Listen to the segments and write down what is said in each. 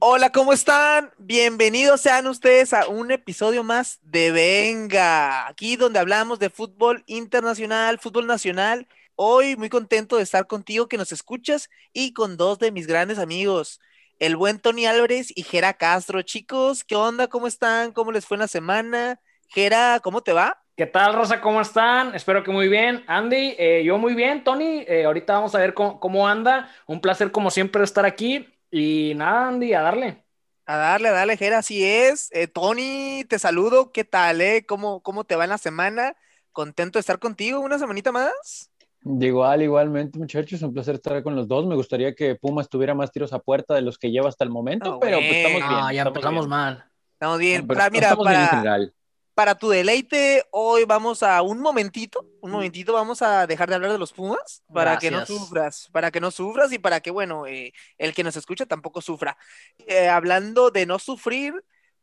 Hola, ¿cómo están? Bienvenidos sean ustedes a un episodio más de Venga, aquí donde hablamos de fútbol internacional, fútbol nacional. Hoy muy contento de estar contigo que nos escuchas y con dos de mis grandes amigos, el buen Tony Álvarez y Jera Castro. Chicos, ¿qué onda? ¿Cómo están? ¿Cómo les fue en la semana? Jera, ¿cómo te va? ¿Qué tal, Rosa? ¿Cómo están? Espero que muy bien. Andy, eh, yo muy bien. Tony, eh, ahorita vamos a ver cómo, cómo, anda. Un placer, como siempre, estar aquí. Y nada, Andy, a darle. A darle, a darle, Jera, así es. Eh, Tony, te saludo. ¿Qué tal, eh? ¿Cómo, ¿Cómo te va en la semana? Contento de estar contigo. ¿Una semanita más? Igual, igualmente, muchachos, un placer estar con los dos. Me gustaría que Pumas tuviera más tiros a puerta de los que lleva hasta el momento, Ah, pero pues estamos bueno. bien. No, ya estamos empezamos bien. mal. Estamos bien. Pero Para- mira, estamos bien en para, general. Para tu deleite, hoy vamos a un momentito, un momentito, vamos a dejar de hablar de los Pumas para que no Gracias. sufras, para que no sufras y para que, bueno, eh, el que nos escucha tampoco sufra. Eh, hablando de no sufrir,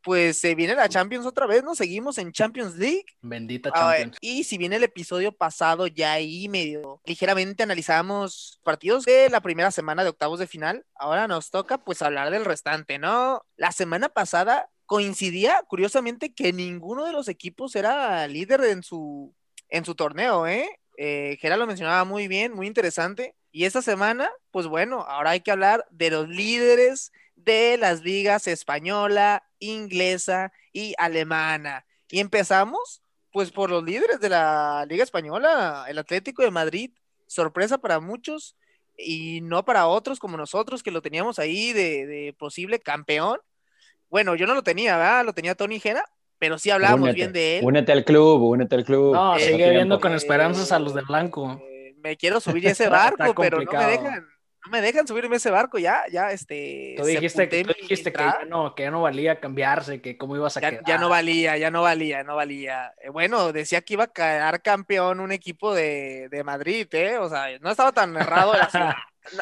pues se viene la Champions otra vez, ¿no? Seguimos en Champions League. Bendita Champions. y si bien el episodio pasado ya ahí medio ligeramente analizamos partidos de la primera semana de octavos de final, ahora nos toca pues hablar del restante, ¿no? La semana pasada coincidía curiosamente que ninguno de los equipos era líder en su, en su torneo, ¿eh? Eh, lo mencionaba muy bien, muy interesante. Y esta semana, pues bueno, ahora hay que hablar de los líderes de las ligas española, inglesa y alemana. Y empezamos pues por los líderes de la Liga Española, el Atlético de Madrid, sorpresa para muchos y no para otros como nosotros que lo teníamos ahí de posible campeón. Bueno, yo no lo tenía, ¿verdad? Lo tenía Tony Jera, pero sí Únete, bien de él. Únete al club, únete al club. No, Eh, sigue tiempo. viendo con Eh, esperanzas a los de blanco. Eh, me quiero subir a ese barco, pero no me dejan, no me dejan subirme a ese barco, ya, ya, este. Tú dijiste, tú dijiste que, ya no, que ya no valía cambiarse, que cómo ibas a ya, quedar. ya no valía, ya no valía, no valía. Eh, bueno, decía que iba a quedar campeón un equipo de, de Madrid, ¿eh? O sea, no estaba tan errado la ciudad.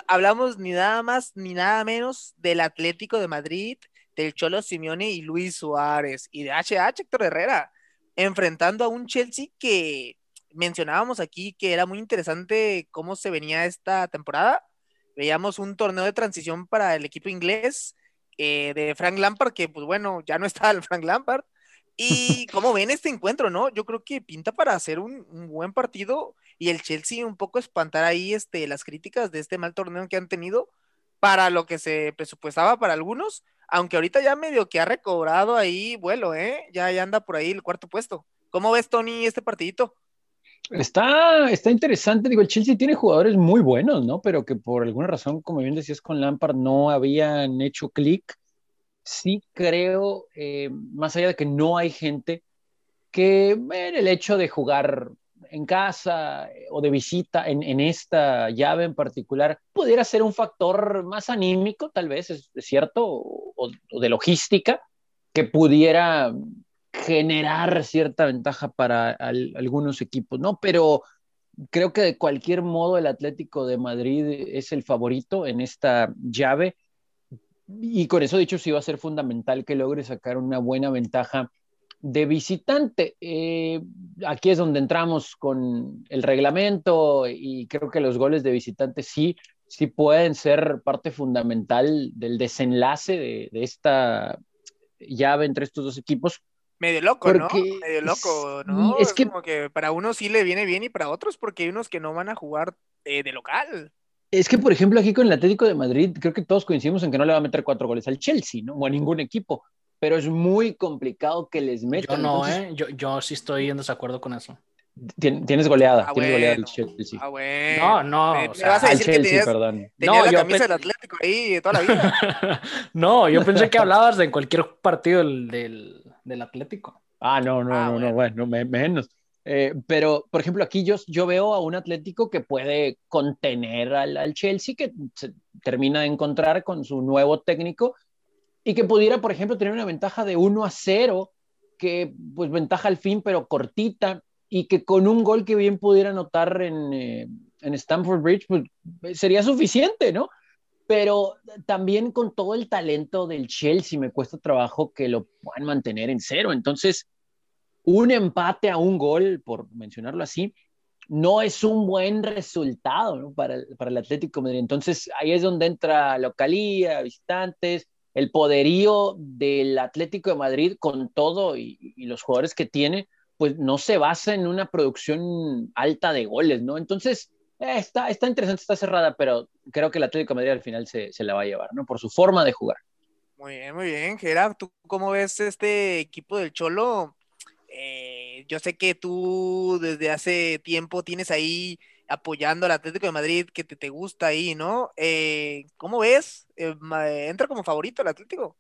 Hablamos ni nada más ni nada menos del Atlético de Madrid, del Cholo Simeone y Luis Suárez, y de HH Héctor Herrera, enfrentando a un Chelsea que mencionábamos aquí que era muy interesante cómo se venía esta temporada. Veíamos un torneo de transición para el equipo inglés eh, de Frank Lampard, que pues bueno, ya no está el Frank Lampard. Y cómo ven este encuentro, ¿no? Yo creo que pinta para hacer un, un buen partido y el Chelsea un poco espantar ahí este, las críticas de este mal torneo que han tenido para lo que se presupuestaba para algunos, aunque ahorita ya medio que ha recobrado ahí vuelo, ¿eh? Ya, anda por ahí el cuarto puesto. ¿Cómo ves, Tony, este partidito? Está, está interesante, digo, el Chelsea tiene jugadores muy buenos, ¿no? Pero que por alguna razón, como bien decías con Lampard, no habían hecho clic. Sí creo, eh, más allá de que no hay gente, que el hecho de jugar en casa eh, o de visita en, en esta llave en particular pudiera ser un factor más anímico, tal vez, es, cierto, o, de logística, que pudiera generar cierta ventaja para al, algunos equipos, ¿no? Pero creo que de cualquier modo el Atlético de Madrid es el favorito en esta llave y con eso dicho sí va a ser fundamental que logre sacar una buena ventaja de visitante. Eh, aquí es donde entramos con el reglamento y creo que los goles de visitante sí, sí pueden ser parte fundamental del desenlace de, de esta llave entre estos dos equipos, Medio loco, Porque ¿no? Medio loco, es- ¿no? es Es, que- como que para unos sí le viene bien y para otros porque hay unos que no van a jugar eh, de local. Es que, por ejemplo, aquí con el Atlético de Madrid, creo que todos coincidimos en que no le va a meter cuatro goles al Chelsea, ¿no? O a ningún equipo. Pero es muy complicado que les Yo metan. no, Entonces, ¿eh? Yo, yo sí estoy en desacuerdo con eso. tien- Tienes goleada, Ah, tienes goleada el bueno. Chelsea. Ah, bueno. No, no, Me, o sea, vas a al Chelsea, tenías, perdón. tenías No, la yo camisa pe- del Atlético ahí toda la vida. no, yo pensé que hablabas de cualquier partido del, del, del Atlético. Ah, no, no, Ah, no, bueno. no, bueno, me- menos. Eh, pero, por ejemplo, aquí yo, yo veo a un Atlético que puede contener al, al Chelsea, que se termina de encontrar con su nuevo técnico y que pudiera, por ejemplo, tener una ventaja de 1 a 0, que pues ventaja al fin, pero cortita, y que con un gol que bien pudiera anotar en, eh, en Stamford Bridge, pues sería suficiente, ¿no? Pero también con todo el talento del Chelsea me cuesta trabajo que lo puedan mantener en cero. Entonces, un empate a un gol, por mencionarlo así, no es un buen resultado para, para, el Atlético Madrid. Entonces ahí es donde entra localía, visitantes, el poderío del Atlético de Madrid con todo y, los jugadores que tiene, pues no se basa en una producción alta de goles, ¿no? Entonces eh, está, está interesante, está cerrada, pero creo que el Atlético de Madrid al final se, se la va a llevar, ¿no? Por su forma de jugar. Muy bien, muy bien. Gerard, ¿tú cómo ves este equipo del Cholo? Eh, yo sé que tú desde hace tiempo tienes ahí apoyando al Atlético de Madrid, que te, te gusta ahí, ¿no? Eh, ¿Cómo ves? Eh, ¿Entra como favorito el Atlético?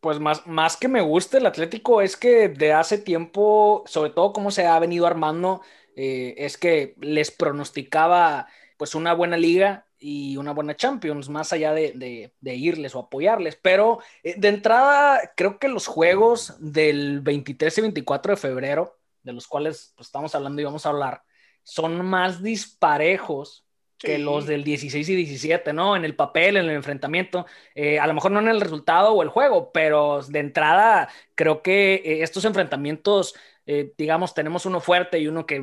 Pues más, más que me guste el Atlético es que de hace tiempo, sobre todo cómo se ha venido armando, es que les pronosticaba pues una buena liga y una buena Champions, más allá de, irles o apoyarles. Pero eh, de entrada, creo que los juegos del 23 y 24 de febrero, de los cuales pues, estamos hablando y vamos a hablar, son más disparejos que los del 16 y 17, ¿no? En el papel, en el enfrentamiento, eh, a lo mejor no en el resultado o el juego, pero de entrada creo que eh, estos enfrentamientos eh, digamos, tenemos uno fuerte y uno que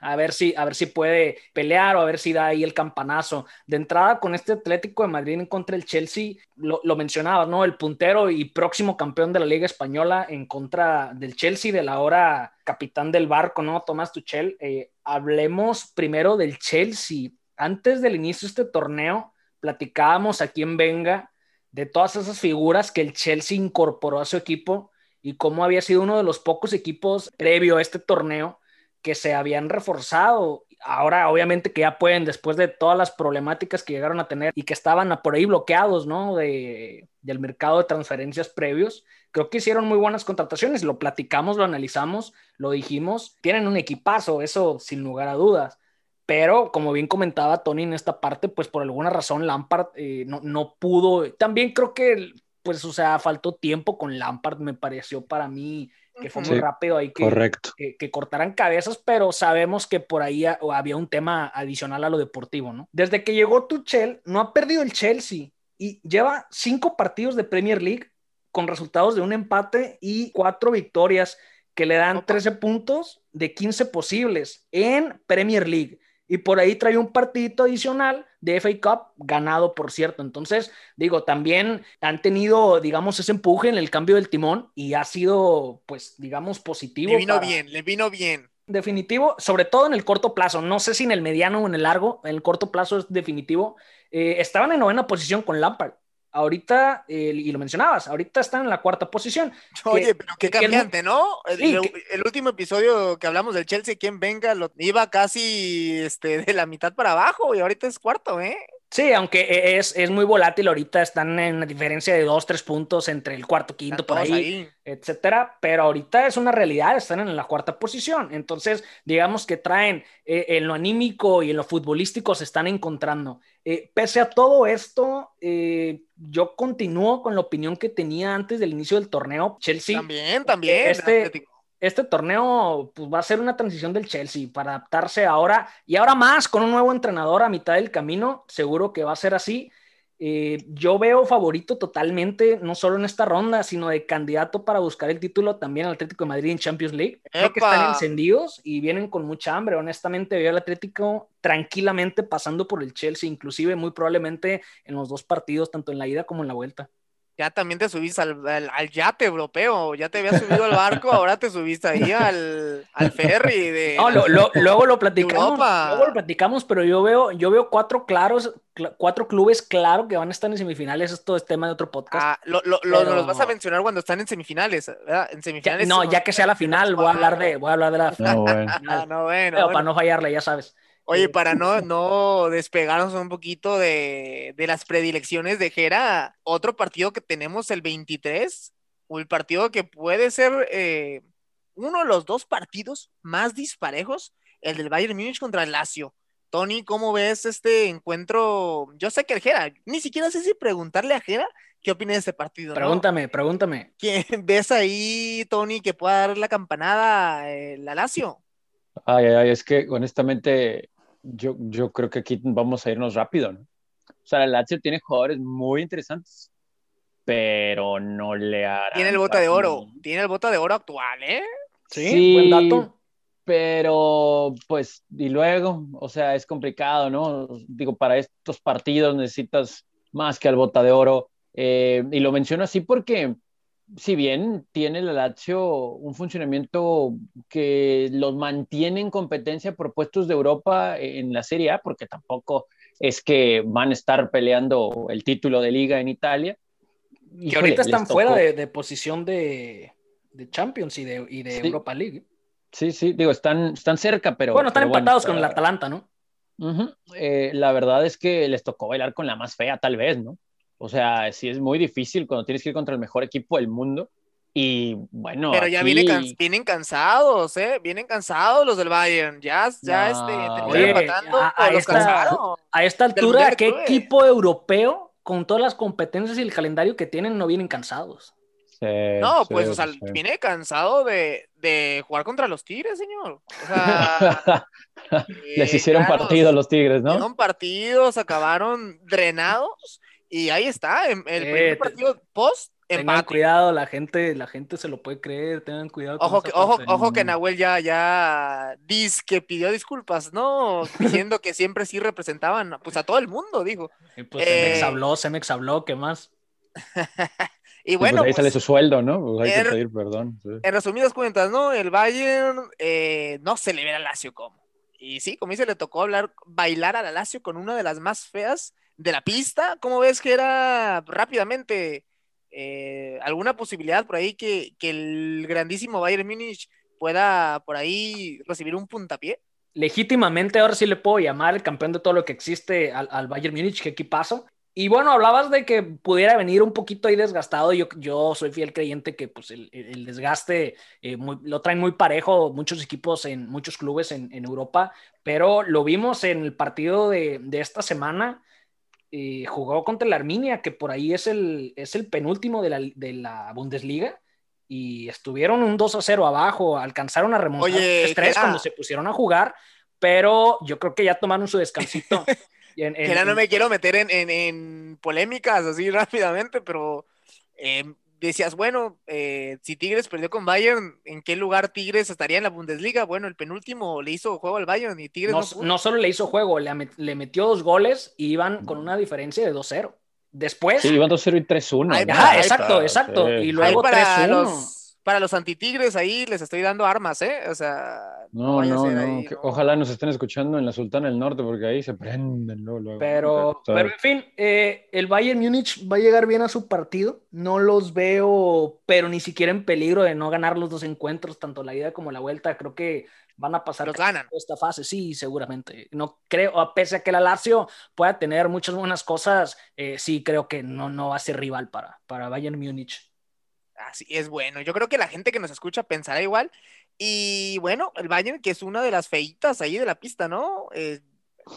a, ver si, a ver si puede pelear o a ver si da ahí el campanazo. De entrada, con este Atlético de Madrid en contra del Chelsea, lo, lo mencionabas, ¿no? El puntero y próximo campeón de la Liga Española en contra del Chelsea, del ahora capitán del barco, ¿no? Tomás Tuchel. Eh, hablemos primero del Chelsea. Antes del inicio de este torneo, platicábamos aquí en Venga de todas esas figuras que el Chelsea incorporó a su equipo y cómo había sido uno de los pocos equipos previo a este torneo que se habían reforzado. Ahora, obviamente, que ya pueden, después de todas las problemáticas que llegaron a tener y que estaban por ahí bloqueados, ¿no? De, del mercado de transferencias previos, creo que hicieron muy buenas contrataciones. Lo platicamos, lo analizamos, lo dijimos. Tienen un equipazo, eso sin lugar a dudas. Pero, como bien comentaba Tony en esta parte, pues por alguna razón Lampard eh, no, no pudo. También creo que pues, o sea, faltó tiempo con Lampard, me pareció para mí que fue muy rápido ahí que, que, cortaran cabezas, pero sabemos que por ahí había un tema adicional a lo deportivo, ¿no? Desde que llegó Tuchel, no ha perdido el Chelsea y lleva cinco partidos de Premier League con resultados de un empate y cuatro victorias que le dan 13 puntos de 15 posibles en Premier League y por ahí trae un partidito adicional de FA Cup ganado, por cierto. Entonces, digo, también han tenido, digamos, ese empuje en el cambio del timón y ha sido, pues, digamos, positivo. Le vino bien, le vino bien. Definitivo, sobre todo en el corto plazo. No sé si en el mediano o en el largo, en el corto plazo es definitivo. Eh, estaban en novena posición con Lampard ahorita, y lo mencionabas, ahorita están en la cuarta posición. Oye, pero qué cambiante, ¿no? el, último episodio que hablamos del Chelsea, quien venga, lo, iba casi este, de la mitad para abajo y ahorita es cuarto, ¿eh? Sí, aunque e, es, es, muy volátil ahorita, están en una diferencia de dos, tres puntos entre el cuarto, quinto, por ahí, etcétera, pero ahorita es una realidad, están en la cuarta posición, entonces digamos que traen eh, en lo anímico y en lo futbolístico se están encontrando. Eh, pese a todo esto, eh, yo continúo con la opinión que tenía antes del inicio del torneo. Chelsea. También, también. Este, este torneo pues, va a ser una transición del Chelsea para adaptarse ahora y ahora más con un nuevo entrenador a mitad del camino. Seguro que va a ser así. Eh, yo veo favorito totalmente, no solo en esta ronda, sino de candidato para buscar el título también al Atlético de Madrid en Champions League. Creo que están encendidos y vienen con mucha hambre. Honestamente, veo al Atlético tranquilamente pasando por el Chelsea, inclusive muy probablemente en los dos partidos, tanto en la ida como en la vuelta ya también te subiste al, al, yate europeo, ya te habías subido al barco, ahora te subiste ahí al, al ferry de no, lo, luego lo platicamos, luego lo platicamos, pero yo veo, yo veo cuatro claros, cuatro clubes claro que van a estar en semifinales, esto es tema de otro podcast. Ah, lo, lo, los vas a mencionar cuando están en semifinales, ¿verdad? En semifinales. no, ya que sea la final, voy a hablar de, voy a hablar de la final. No, bueno. Ah, no, bueno, pero para no fallarle, ya sabes. Oye, para no, no despegarnos un poquito de, las predilecciones de Jera, otro partido que tenemos el 23, el partido que puede ser eh, uno de los dos partidos más disparejos, el del Bayern Múnich contra el Lazio. Tony, ¿cómo ves este encuentro? Yo sé que el Jera, ni siquiera sé si preguntarle a Jera qué opina de este partido. Pregúntame, pregúntame. ¿Quién ves ahí, Tony, que pueda dar la campanada el Lazio? Ay, ay, es que honestamente yo, yo creo que aquí vamos a irnos rápido, ¿no? O sea, el Lazio tiene jugadores muy interesantes, pero no le hará. Tiene el bota de oro, tiene el bota de oro actual, ¿eh? Sí, buen dato. pero pues, y luego, o sea, es complicado, ¿no? Digo, para estos partidos necesitas más que al bota de oro. Eh, y lo menciono así porque, si bien tiene el Lazio un funcionamiento que los mantiene en competencia por puestos de Europa en la Serie A, porque tampoco es que van a estar peleando el título de liga en Italia. Que ahorita están fuera de, posición de, Champions y de, y de Europa League. Sí, sí, digo, están, están cerca, pero. Bueno, están empatados con el Atalanta, ¿no? Eh, la verdad es que les tocó bailar con la más fea, tal vez, ¿no? O sea, sí es muy difícil cuando tienes que ir contra el mejor equipo del mundo. Y bueno. Pero ya vienen, cansados, ¿eh? Vienen cansados los del Bayern. Ya, ya este, a, esta, a, esta, altura, ¿qué equipo europeo con todas las competencias y el calendario que tienen no vienen cansados? no, pues, o sea, viene cansado de, de, jugar contra los Tigres, señor. O sea, Les hicieron partidos los Tigres, ¿no? Hicieron partidos, acabaron drenados y ahí está, el primer partido post Empate. Tengan cuidado, la gente, la gente se lo puede creer, tengan cuidado. ojo, que, ojo, ojo que Nahuel ya, ya dice que pidió disculpas, ¿no? Diciendo que siempre sí representaban, pues a todo el mundo, dijo. pues eh... Cemex habló, Cemex habló, ¿qué más? y bueno. Pues ahí sale pues, su sueldo, ¿no? Pues hay que pedir perdón. En resumidas cuentas, ¿no? El Bayern eh, no se le ve a Lazio como. Y sí, como dice, le tocó hablar, bailar a la Lazio con una de las más feas de la pista. ¿Cómo ves que era rápidamente eh, alguna posibilidad por ahí que, el grandísimo Bayern Múnich pueda por ahí recibir un puntapié? Legítimamente ahora sí le puedo llamar el campeón de todo lo que existe al, Bayern Múnich, qué equipazo. Y bueno, hablabas de que pudiera venir un poquito ahí desgastado. Yo, yo soy fiel creyente que pues, el, desgaste eh, lo traen muy parejo muchos equipos en muchos clubes en, Europa, pero lo vimos en el partido de, esta semana. Eh, jugó contra el Arminia, que por ahí es el, es el penúltimo de la, de la Bundesliga, y estuvieron un 2 a 0 abajo, alcanzaron a remontar el 3 cuando se pusieron a jugar, pero yo creo que ya tomaron su descansito. que no me quiero meter en, polémicas así rápidamente, pero em, decías, bueno, eh, si Tigres perdió con Bayern, ¿en qué lugar Tigres estaría en la Bundesliga? Bueno, el penúltimo le hizo juego al Bayern y Tigres no, no, solo le hizo juego, le, metió dos goles y iban con una diferencia de 2-0. Después. Sí, iban 2-0 y 3-1. Ah, exacto, exacto. Y luego 3-1 para los antitigres ahí les estoy dando armas, ¿eh? O sea, no, no, no, ojalá nos estén escuchando en la Sultana del Norte porque ahí se prenden luego. Pero, pero en fin, eh, el Bayern Múnich va a llegar bien a su partido. No los veo, pero ni siquiera en peligro de no ganar los dos encuentros, tanto la ida como la vuelta. Creo que van a pasar los ganan. esta fase, sí, seguramente. No creo, a pese a que la Lazio pueda tener muchas buenas cosas, eh, sí creo que no, no va a ser rival para, para Bayern Múnich. Así es bueno. Yo creo que la gente que nos escucha pensará igual. Y bueno, el Bayern, que es una de las feitas ahí de la pista, ¿no? Eh,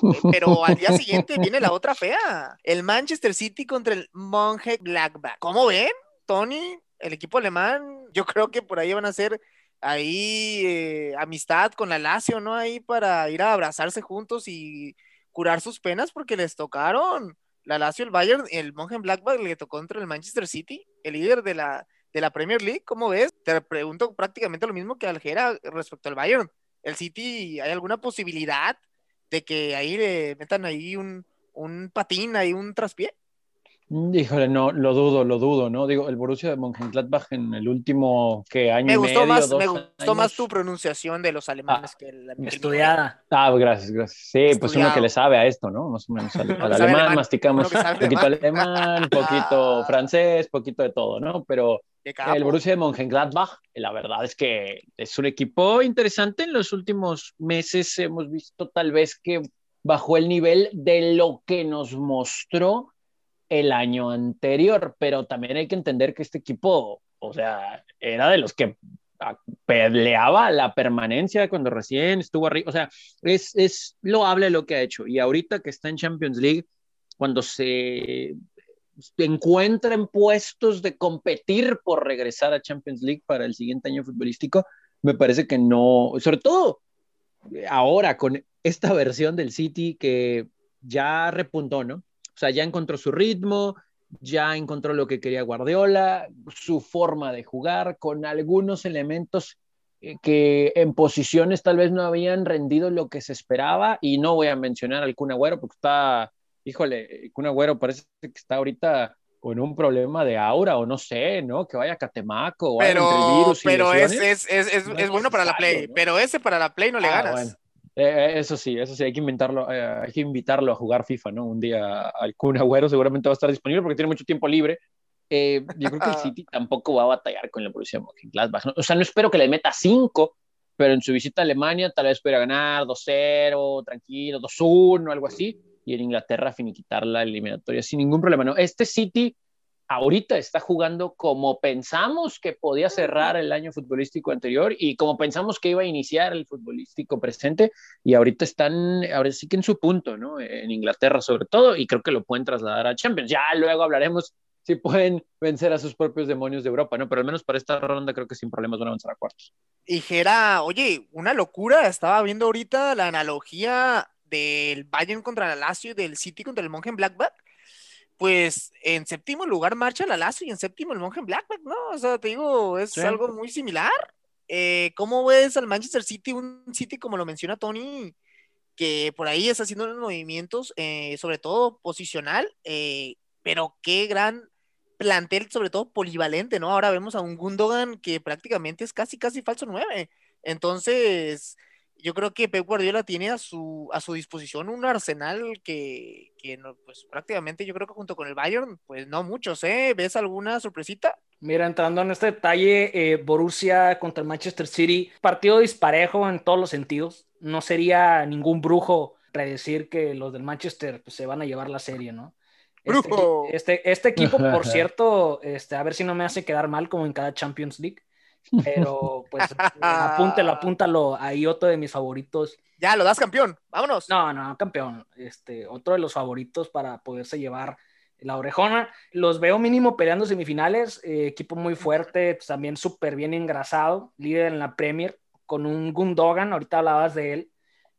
eh, pero al día siguiente viene la otra fea. El Manchester City contra el Monje Blackback. ¿Cómo ven, Tony? El equipo alemán, yo creo que por ahí van a ser ahí eh, amistad con la Lazio, ¿no? Ahí para ir a abrazarse juntos y curar sus penas porque les tocaron la Lazio, el Bayern, el Monje Blackback le tocó contra el Manchester City, el líder de la, de la Premier League, ¿cómo ves? Te pregunto prácticamente lo mismo que Aljera respecto al Bayern. ¿El City hay alguna posibilidad de que ahí le metan ahí un, un patín, ahí un traspié? Híjole, no, lo dudo, lo dudo, ¿no? Digo, el Borussia de Mönchengladbach en el último que año me gustó más, Me gustó más tu pronunciación de los alemanes ah, que la estudiada. Ah, gracias, gracias. Sí, pues uno que le sabe a esto, ¿no? Más o menos al, alemán, masticamos un poquito alemán, un poquito francés, poquito de todo, ¿no? Pero el Borussia de Mönchengladbach, la verdad es que es un equipo interesante. En los últimos meses hemos visto tal vez que bajó el nivel de lo que nos mostró el año anterior, pero también hay que entender que este equipo, o sea, era de los que peleaba la permanencia cuando recién estuvo arriba, o sea, es, es loable lo que ha hecho. Y ahorita que está en Champions League, cuando se encuentra en puestos de competir por regresar a Champions League para el siguiente año futbolístico, me parece que no, sobre todo ahora con esta versión del City que ya repuntó, ¿no? O sea, ya encontró su ritmo, ya encontró lo que quería Guardiola, su forma de jugar, con algunos elementos eh, que en posiciones tal vez no habían rendido lo que se esperaba y no voy a mencionar al Kun Agüero porque está, híjole, Kun Agüero parece que está ahorita con un problema de aura o no sé, ¿no? Que vaya a Catemaco o pero, entre virus y pero es, es, es, es, bueno para la Play, pero ese para la Play no le ah, ganas. Eh, eso sí, eso sí, hay que inventarlo, eh, hay que invitarlo a jugar FIFA, ¿no? Un día al Kun Agüero seguramente va a estar disponible porque tiene mucho tiempo libre. Eh, yo creo que el City tampoco va a batallar con la Borussia Mönchengladbach. ¿no? O sea, no espero que le meta 5, pero en su visita a Alemania tal vez pueda ganar 2-0, tranquilo, 2-1, algo así, y en Inglaterra finiquitar la eliminatoria sin ningún problema, ¿no? Este City ahorita está jugando como pensamos que podía cerrar el año futbolístico anterior y como pensamos que iba a iniciar el futbolístico presente y ahorita están, ahora sí que en su punto, ¿no? En Inglaterra sobre todo y creo que lo pueden trasladar a Champions. Ya luego hablaremos si pueden vencer a sus propios demonios de Europa, ¿no? Pero al menos para esta ronda creo que sin problemas van a avanzar a cuartos. Y Gera, oye, una locura, estaba viendo ahorita la analogía del Bayern contra la Lazio y del City contra el Monje en Blackback pues en séptimo lugar marcha la Lazio y en séptimo el Monje Blackback, ¿no? O sea, te digo, es algo muy similar. Eh, ¿Cómo ves al Manchester City? Un City, como lo menciona Tony, que por ahí está haciendo unos movimientos, eh, sobre todo posicional, eh, pero qué gran plantel, sobre todo polivalente, ¿no? Ahora vemos a un Gundogan que prácticamente es casi, casi falso 9. Entonces, yo creo que Pep Guardiola tiene a su, a su disposición un arsenal que, que no, pues prácticamente yo creo que junto con el Bayern, pues no muchos, ¿eh? ¿Ves alguna sorpresita? Mira, entrando en este detalle, eh, Borussia contra el Manchester City, partido disparejo en todos los sentidos. No sería ningún brujo predecir que los del Manchester pues, se van a llevar la serie, ¿no? Este, este, este, equipo, por cierto, este, a ver si no me hace quedar mal como en cada Champions League pero pues apúntalo, apúntalo. Ahí otro de mis favoritos. Ya, lo das campeón. Vámonos. No, no, campeón. Este, otro de los favoritos para poderse llevar la orejona. Los veo mínimo peleando semifinales. Eh, equipo muy fuerte, pues, también súper bien engrasado. Líder en la Premier, con un Gundogan, ahorita hablabas de él,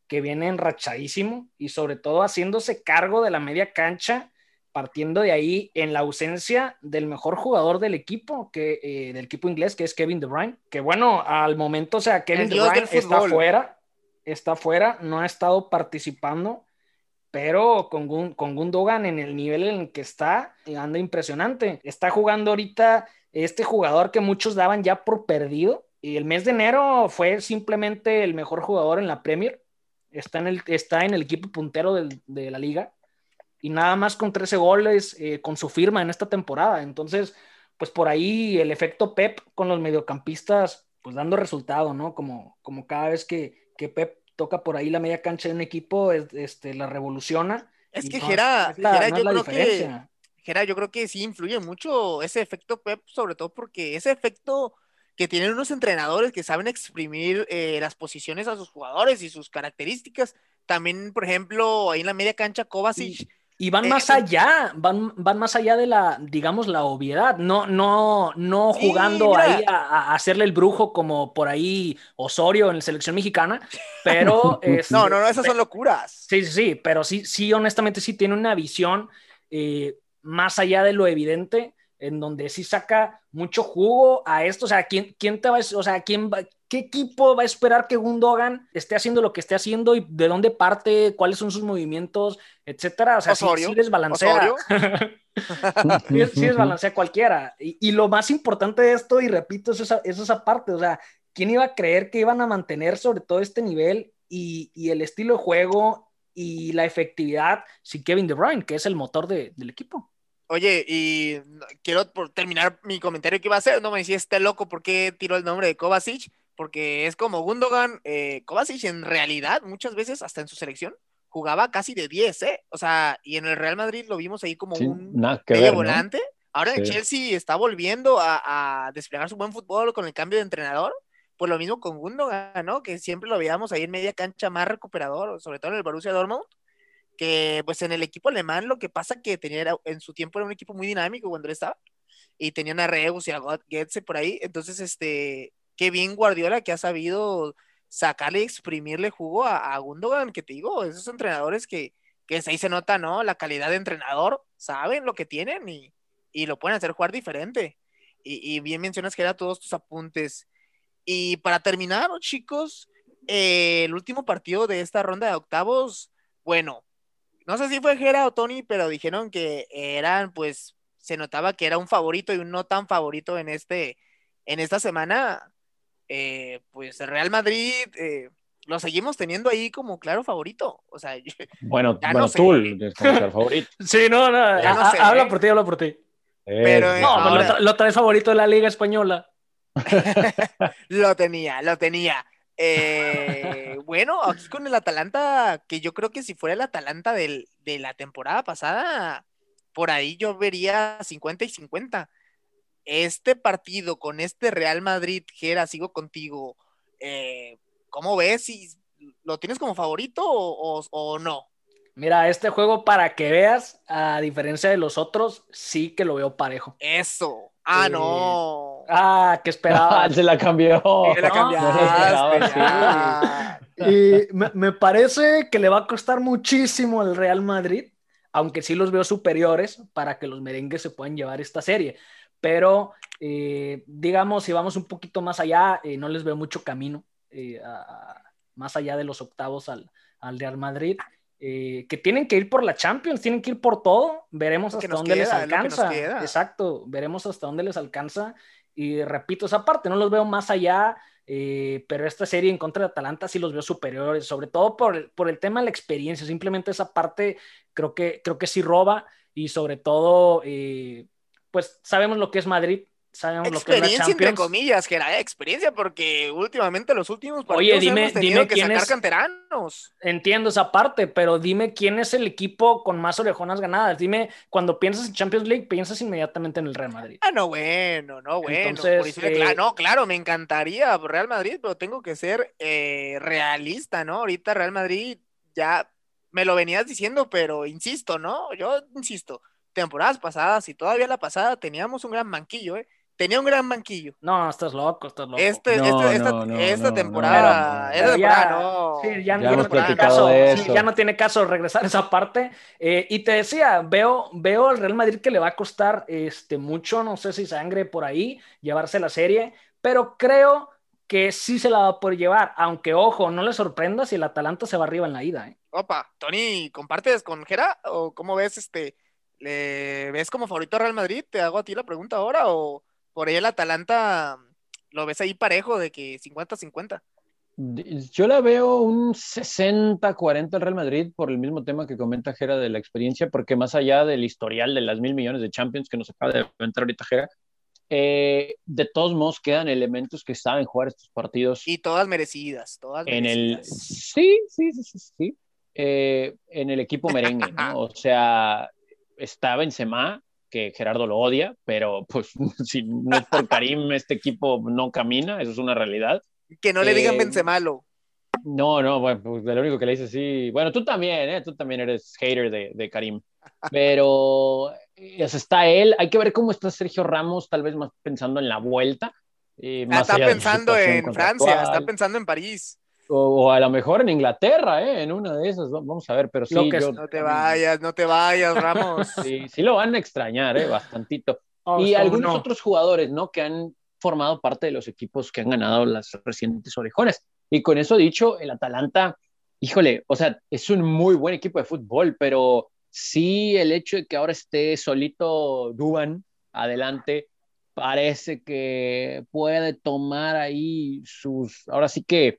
que viene enrachadísimo y sobre todo haciéndose cargo de la media cancha partiendo de ahí en la ausencia del mejor jugador del equipo, que, eh, del equipo inglés, que es Kevin De Bruyne, que bueno, al momento, o sea, Kevin De Bruyne está fuera, está fuera, no ha estado participando, pero con, con Gundogan en el nivel en el que está, anda impresionante. Está jugando ahorita este jugador que muchos daban ya por perdido, y el mes de enero fue simplemente el mejor jugador en la Premier, está en el, está en el equipo puntero de la liga y nada más con 13 goles eh, con su firma en esta temporada. Entonces, pues por ahí el efecto Pep con los mediocampistas, pues dando resultado, ¿no? Como, como cada vez que, que Pep toca por ahí la media cancha de un equipo, este, la revoluciona. Es que Gera, yo creo que Gera, yo creo que sí influye mucho ese efecto Pep, sobre todo porque ese efecto que tienen unos entrenadores que saben exprimir eh, las posiciones a sus jugadores y sus características. También, por ejemplo, ahí en la media cancha, Kovacic y van eh, más allá, van, van más allá de la, digamos, la obviedad, no, no, no jugando ahí a, hacerle el brujo como por ahí Osorio en la selección mexicana, pero... no, no, no, esas son locuras. Sí, sí, sí, pero sí, sí, honestamente sí tiene una visión eh, más allá de lo evidente, en donde sí saca mucho jugo a esto, o sea, ¿quién, quién te va, o sea, quién va, ¿Qué equipo va a esperar que Gundogan esté haciendo lo que esté haciendo y de dónde parte, cuáles son sus movimientos, etcétera? O sea, sí, sí, desbalancea. sí, desbalancea cualquiera. Y, lo más importante de esto, y repito, es esa, es esa parte. O sea, ¿quién iba a creer que iban a mantener sobre todo este nivel y, y el estilo de juego y la efectividad sin Kevin De Bruyne, que es el motor de, del equipo? Oye, y quiero por terminar mi comentario que iba a hacer, no me decía este loco por qué tiró el nombre de Kovacic porque es como Gundogan, eh, Kovacic en realidad muchas veces hasta en su selección jugaba casi de 10, ¿eh? O sea, y en el Real Madrid lo vimos ahí como un medio volante. Ahora en Chelsea está volviendo a, desplegar su buen fútbol con el cambio de entrenador. Pues lo mismo con Gundogan, ¿no? Que siempre lo veíamos ahí en media cancha más recuperador, sobre todo en el Borussia Dortmund. Que pues en el equipo alemán lo que pasa que tenía en su tiempo era un equipo muy dinámico cuando él estaba. Y tenían a Reus y a Goetze por ahí. Entonces, este, qué bien Guardiola que ha sabido sacarle y exprimirle jugo a, Gundogan, que te digo, esos entrenadores que, que ahí se nota, ¿no? La calidad de entrenador, saben lo que tienen y, lo pueden hacer jugar diferente. Y, bien mencionas que era todos tus apuntes. Y para terminar, chicos, eh, el último partido de esta ronda de octavos, bueno, no sé si fue Gera o Tony, pero dijeron que eran, pues, se notaba que era un favorito y un no tan favorito en este, en esta semana. Eh, pues el Real Madrid eh, lo seguimos teniendo ahí como claro favorito. O sea, bueno, bueno tú el favorito. sí, no, no, habla por ti, habla por ti. Pero no, lo, lo traes favorito de la Liga Española. lo tenía, lo tenía. Eh, bueno, aquí con el Atalanta, que yo creo que si fuera el Atalanta de la temporada pasada, por ahí yo vería 50 y 50. Este partido con este Real Madrid, Gera, sigo contigo. Eh, ¿Cómo ves? Si ¿Lo tienes como favorito o, no? Mira, este juego, para que veas, a diferencia de los otros, sí que lo veo parejo. Eso. Ah, no. Ah, que esperaba. Se la cambió. Se la cambiaste. y me, parece que le va a costar muchísimo al Real Madrid, aunque sí los veo superiores para que los merengues se puedan llevar esta serie. Pero, eh, digamos, si vamos un poquito más allá, eh, no les veo mucho camino, eh, más allá de los octavos al, al Real Madrid. Eh, que tienen que ir por la Champions, tienen que ir por todo, veremos hasta dónde les alcanza. Exacto, veremos hasta dónde les alcanza. Y repito, esa parte no los veo más allá, eh, pero esta serie en contra de Atalanta sí los veo superiores, sobre todo por el, por el tema de la experiencia. Simplemente esa parte creo que, creo que sí roba y sobre todo, eh, pues sabemos lo que es Madrid, sabemos lo que es Experiencia entre comillas, que era experiencia, porque últimamente los últimos partidos Oye, dime, hemos tenido dime que quién sacar es, canteranos. Entiendo esa parte, pero dime quién es el equipo con más orejonas ganadas. Dime, cuando piensas en Champions League, piensas inmediatamente en el Real Madrid. Ah, no, bueno, no, bueno. Entonces, eh, no, claro, me encantaría Real Madrid, pero tengo que ser eh, realista, ¿no? Ahorita Real Madrid ya me lo venías diciendo, pero insisto, ¿no? Yo insisto, temporadas pasadas y todavía la pasada teníamos un gran banquillo, ¿eh? Tenía un gran banquillo. No, estás loco, estás loco. Este, este esta, esta temporada, ya, no. Sí, ya, no tiene caso, ya no tiene caso regresar a esa parte. Eh, y te decía, veo, veo al Real Madrid que le va a costar este, mucho, no sé si sangre por ahí, llevarse la serie, pero creo que sí se la va a poder llevar, aunque ojo, no le sorprenda si el Atalanta se va arriba en la ida. ¿eh? Opa, Tony, ¿compartes con Jera o cómo ves este? ¿Le ves como favorito a Real Madrid? Te hago a ti la pregunta ahora o por ahí el Atalanta lo ves ahí parejo de que 50-50. Yo la veo un 60-40 al Real Madrid por el mismo tema que comenta Jera de la experiencia, porque más allá del historial de las mil millones de Champions que nos acaba de entrar ahorita Jera, eh, de todos modos quedan elementos que saben jugar estos partidos. Y todas merecidas, todas en El, sí, sí, sí, sí. Eh, en el equipo merengue, ¿no? O sea, está Benzema, que Gerardo lo odia, pero pues si no es por Karim, este equipo no camina, eso es una realidad. Que no le digan eh, Benzemalo. No, no, bueno, pues lo único que le dice sí. Bueno, tú también, ¿eh? Tú también eres hater de, de Karim. Pero eh, está él. Hay que ver cómo está Sergio Ramos, tal vez más pensando en la vuelta. Eh, está pensando en Francia, está pensando en París. O, a lo mejor en Inglaterra, ¿eh? en una de esas, vamos a ver, pero sí. no te vayas, no te vayas, Ramos. sí, sí lo van a extrañar, ¿eh? bastantito. Oh, y algunos otros jugadores, ¿no? Que han formado parte de los equipos que han ganado las recientes orejones. Y con eso dicho, el Atalanta, híjole, o sea, es un muy buen equipo de fútbol, pero sí el hecho de que ahora esté solito Duban adelante, parece que puede tomar ahí sus, ahora sí que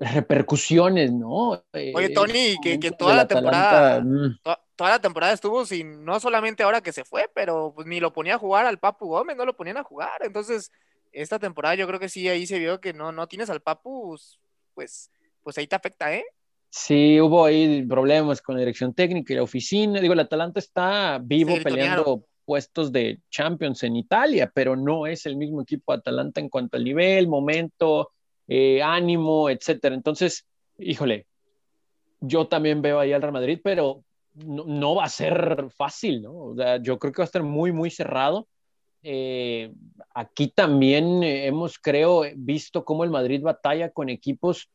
repercusiones, ¿no? Oye, eh, Tony, que, que, toda la temporada, mm. toda, la temporada estuvo sin, no solamente ahora que se fue, pero pues ni lo ponía a jugar al Papu Gómez, no lo ponían a jugar. Entonces, esta temporada yo creo que sí, ahí se vio que no, no tienes al Papu, pues, pues ahí te afecta, ¿eh? Sí, hubo ahí problemas con la dirección técnica y la oficina. Digo, el Atalanta está vivo peleando puestos de Champions en Italia, pero no es el mismo equipo Atalanta en cuanto al nivel, momento, eh, ánimo, etcétera. Entonces, híjole, yo también veo ahí al Real Madrid, pero no, va a ser fácil, ¿no? O sea, yo creo que va a estar muy, muy cerrado. Eh, aquí también hemos, creo, visto cómo el Madrid batalla con equipos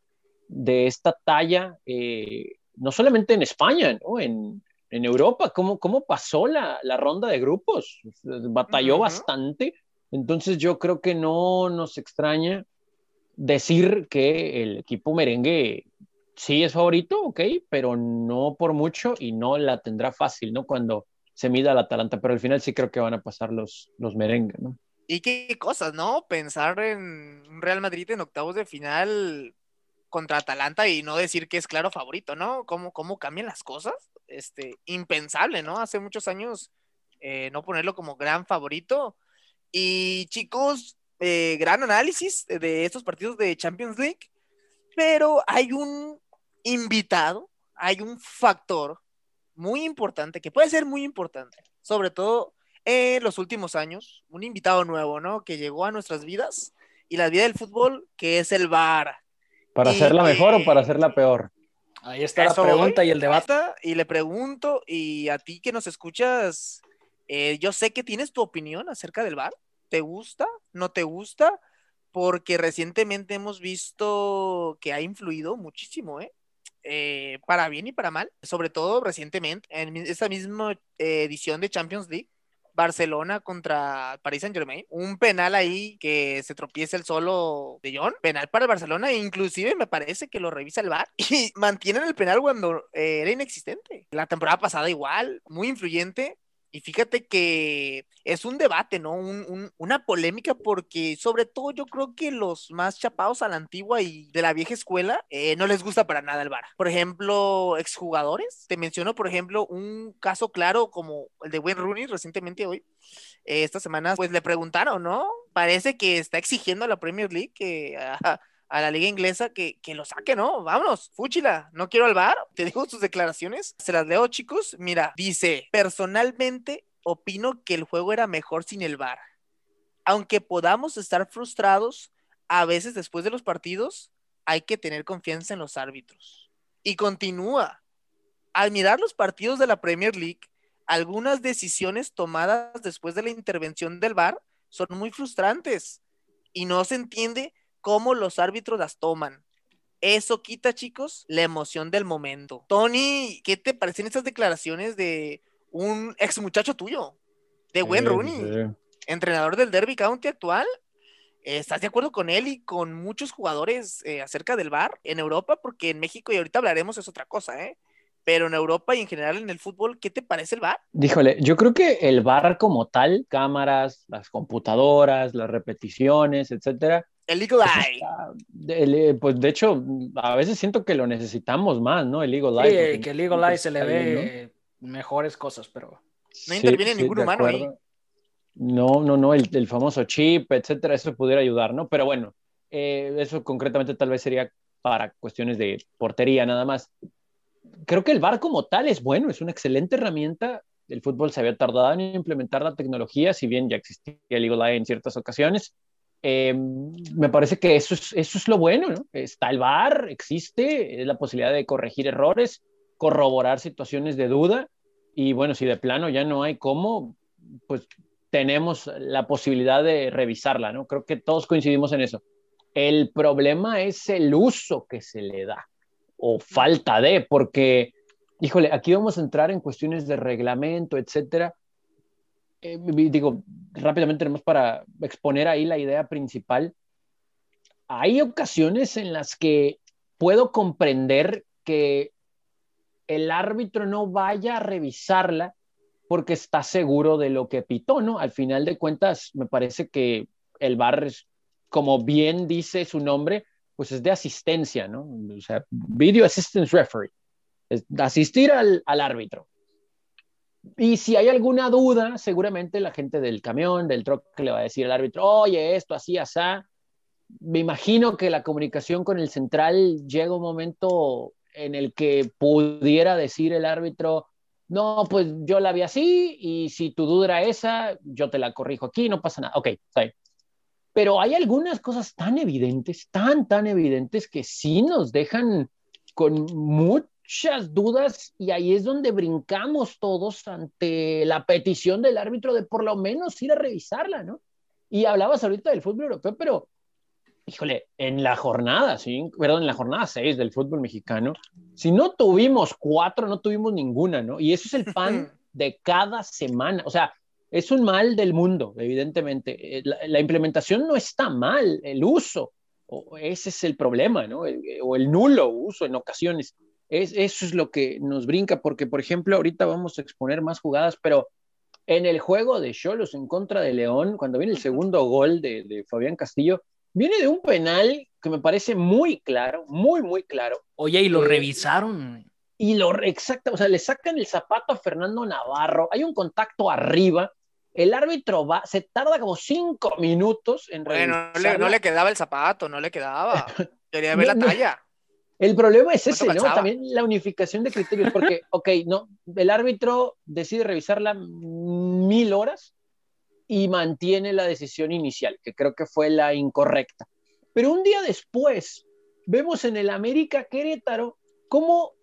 de esta talla, eh, no solamente en España, ¿no? En, Europa, ¿cómo, cómo pasó la, ronda de grupos? Batalló bastante. Entonces yo creo que no nos extraña decir que el equipo merengue sí es favorito, ok, pero no por mucho y no la tendrá fácil, ¿no? Cuando se mida al Atalanta, pero al final sí creo que van a pasar los, los merengues, ¿no? Y qué cosas, ¿no? Pensar en un Real Madrid en octavos de final contra Atalanta y no decir que es claro favorito, ¿no? ¿Cómo, cómo cambian las cosas? Este, impensable, ¿no? Hace muchos años eh, no ponerlo como gran favorito. Y chicos, eh, gran análisis de estos partidos de Champions League, pero hay un invitado, hay un factor muy importante, que puede ser muy importante, sobre todo en los últimos años, un invitado nuevo, ¿no? Que llegó a nuestras vidas y la vida del fútbol, que es el VAR. ¿Para hacerla mejor o para hacerla peor? Ahí está la pregunta y el debate. Y le pregunto, y a ti que nos escuchas, eh, yo sé que tienes tu opinión acerca del VAR. ¿Te gusta? ¿No te gusta? Porque recientemente hemos visto que ha influido muchísimo, ¿eh? Eh, para bien y para mal, sobre todo recientemente, en esta misma eh, edición de Champions League, Barcelona contra Paris Saint Germain, un penal ahí que se tropieza el solo de John, penal para el Barcelona, e inclusive me parece que lo revisa el VAR y mantienen el penal cuando eh, era inexistente. La temporada pasada igual, muy influyente, y fíjate que es un debate, ¿no? una polémica porque sobre todo yo creo que los más chapados a la antigua y de la vieja escuela eh, no les gusta para nada el VAR. Por ejemplo, exjugadores. Te menciono, por ejemplo, un caso claro como el de Wayne Rooney recientemente hoy. Eh, esta semana, pues le preguntaron, ¿no? Parece que está exigiendo a la Premier League que a la liga inglesa que, que lo saque, ¿no? Vámonos, fúchila, no quiero al bar. Te digo sus declaraciones, se las leo, chicos. Mira, dice, personalmente opino que el juego era mejor sin el bar. Aunque podamos estar frustrados, a veces después de los partidos, hay que tener confianza en los árbitros. Y continúa. Al mirar los partidos de la Premier League, algunas decisiones tomadas después de la intervención del VAR son muy frustrantes y no se entiende cómo los árbitros las toman. Eso quita, chicos, la emoción del momento. Tony, ¿qué te parecen estas declaraciones de un ex muchacho tuyo? De Wayne Rooney, entrenador del Derby County actual. ¿Estás de acuerdo con él y con muchos jugadores eh, acerca del VAR en Europa? Porque en México, y ahorita hablaremos, es otra cosa, ¿eh? Pero en Europa y en general en el fútbol, ¿qué te parece el VAR? Díjole, yo creo que el VAR como tal, cámaras, las computadoras, las repeticiones, etcétera, el Eagle Eye. Eh, pues de hecho, a veces siento que lo necesitamos más, ¿no? El Eagle Eye. Sí, que el Eagle Eye se le ve mejores cosas, pero. No interviene ningún humano ahí. No, no, no, el, famoso chip, etcétera, eso pudiera ayudar, ¿no? Pero bueno, eh, eso concretamente tal vez sería para cuestiones de portería nada más. Creo que el VAR como tal es bueno, es una excelente herramienta. El fútbol se había tardado en implementar la tecnología, si bien ya existía el Eagle Eye en ciertas ocasiones eh, me parece que eso es, eso es lo bueno, ¿no? Está el VAR, existe, es la posibilidad de corregir errores, corroborar situaciones de duda, y bueno, si de plano ya no hay cómo, pues tenemos la posibilidad de revisarla, ¿no? Creo que todos coincidimos en eso. El problema es el uso que se le da, o falta de, porque, híjole, aquí vamos a entrar en cuestiones de reglamento, etcétera, eh, digo, rápidamente tenemos para exponer ahí la idea principal. Hay ocasiones en las que puedo comprender que el árbitro no vaya a revisarla porque está seguro de lo que pitó, ¿no? Al final de cuentas, me parece que el VAR, como bien dice su nombre, pues es de asistencia, ¿no? O sea, Video Assistance Referee, es asistir al, al árbitro. Y si hay alguna duda, seguramente la gente del camión, del troque, le va a decir al árbitro, oye, esto así, así. Me imagino que la comunicación con el central llega un momento en el que pudiera decir el árbitro, no, pues yo la vi así y si tu duda era esa, yo te la corrijo aquí, no pasa nada. Ok, está Pero hay algunas cosas tan evidentes, tan, tan evidentes que sí nos dejan con mucho muchas dudas y ahí es donde brincamos todos ante la petición del árbitro de por lo menos ir a revisarla, ¿no? Y hablabas ahorita del fútbol europeo, pero híjole, en la jornada, sí, perdón, en la jornada 6 del fútbol mexicano, si no tuvimos cuatro, no tuvimos ninguna, ¿no? Y eso es el pan de cada semana, o sea, es un mal del mundo, evidentemente. Eh, la implementación no está mal, el uso O ese es el problema, ¿no? O el nulo uso en ocasiones. Es, eso es lo que nos brinca, porque, por ejemplo, ahorita vamos a exponer más jugadas, pero en el juego de Cholos en contra de León, cuando viene el segundo gol de, de Fabián Castillo, viene de un penal que me parece muy claro, muy, muy claro. Oye, y lo eh, revisaron. Y lo, exacto, o sea, le sacan el zapato a Fernando Navarro, hay un contacto arriba, el árbitro va, se tarda como cinco minutos en bueno, no le, quedaba el zapato, no le quedaba. Quería ver la talla. El problema es ese, ¿no? También la unificación de criterios, porque, ok, no, el árbitro decide revisarla mil horas y mantiene la decisión inicial, que creo que fue la incorrecta. Pero un día después, vemos en el América Querétaro como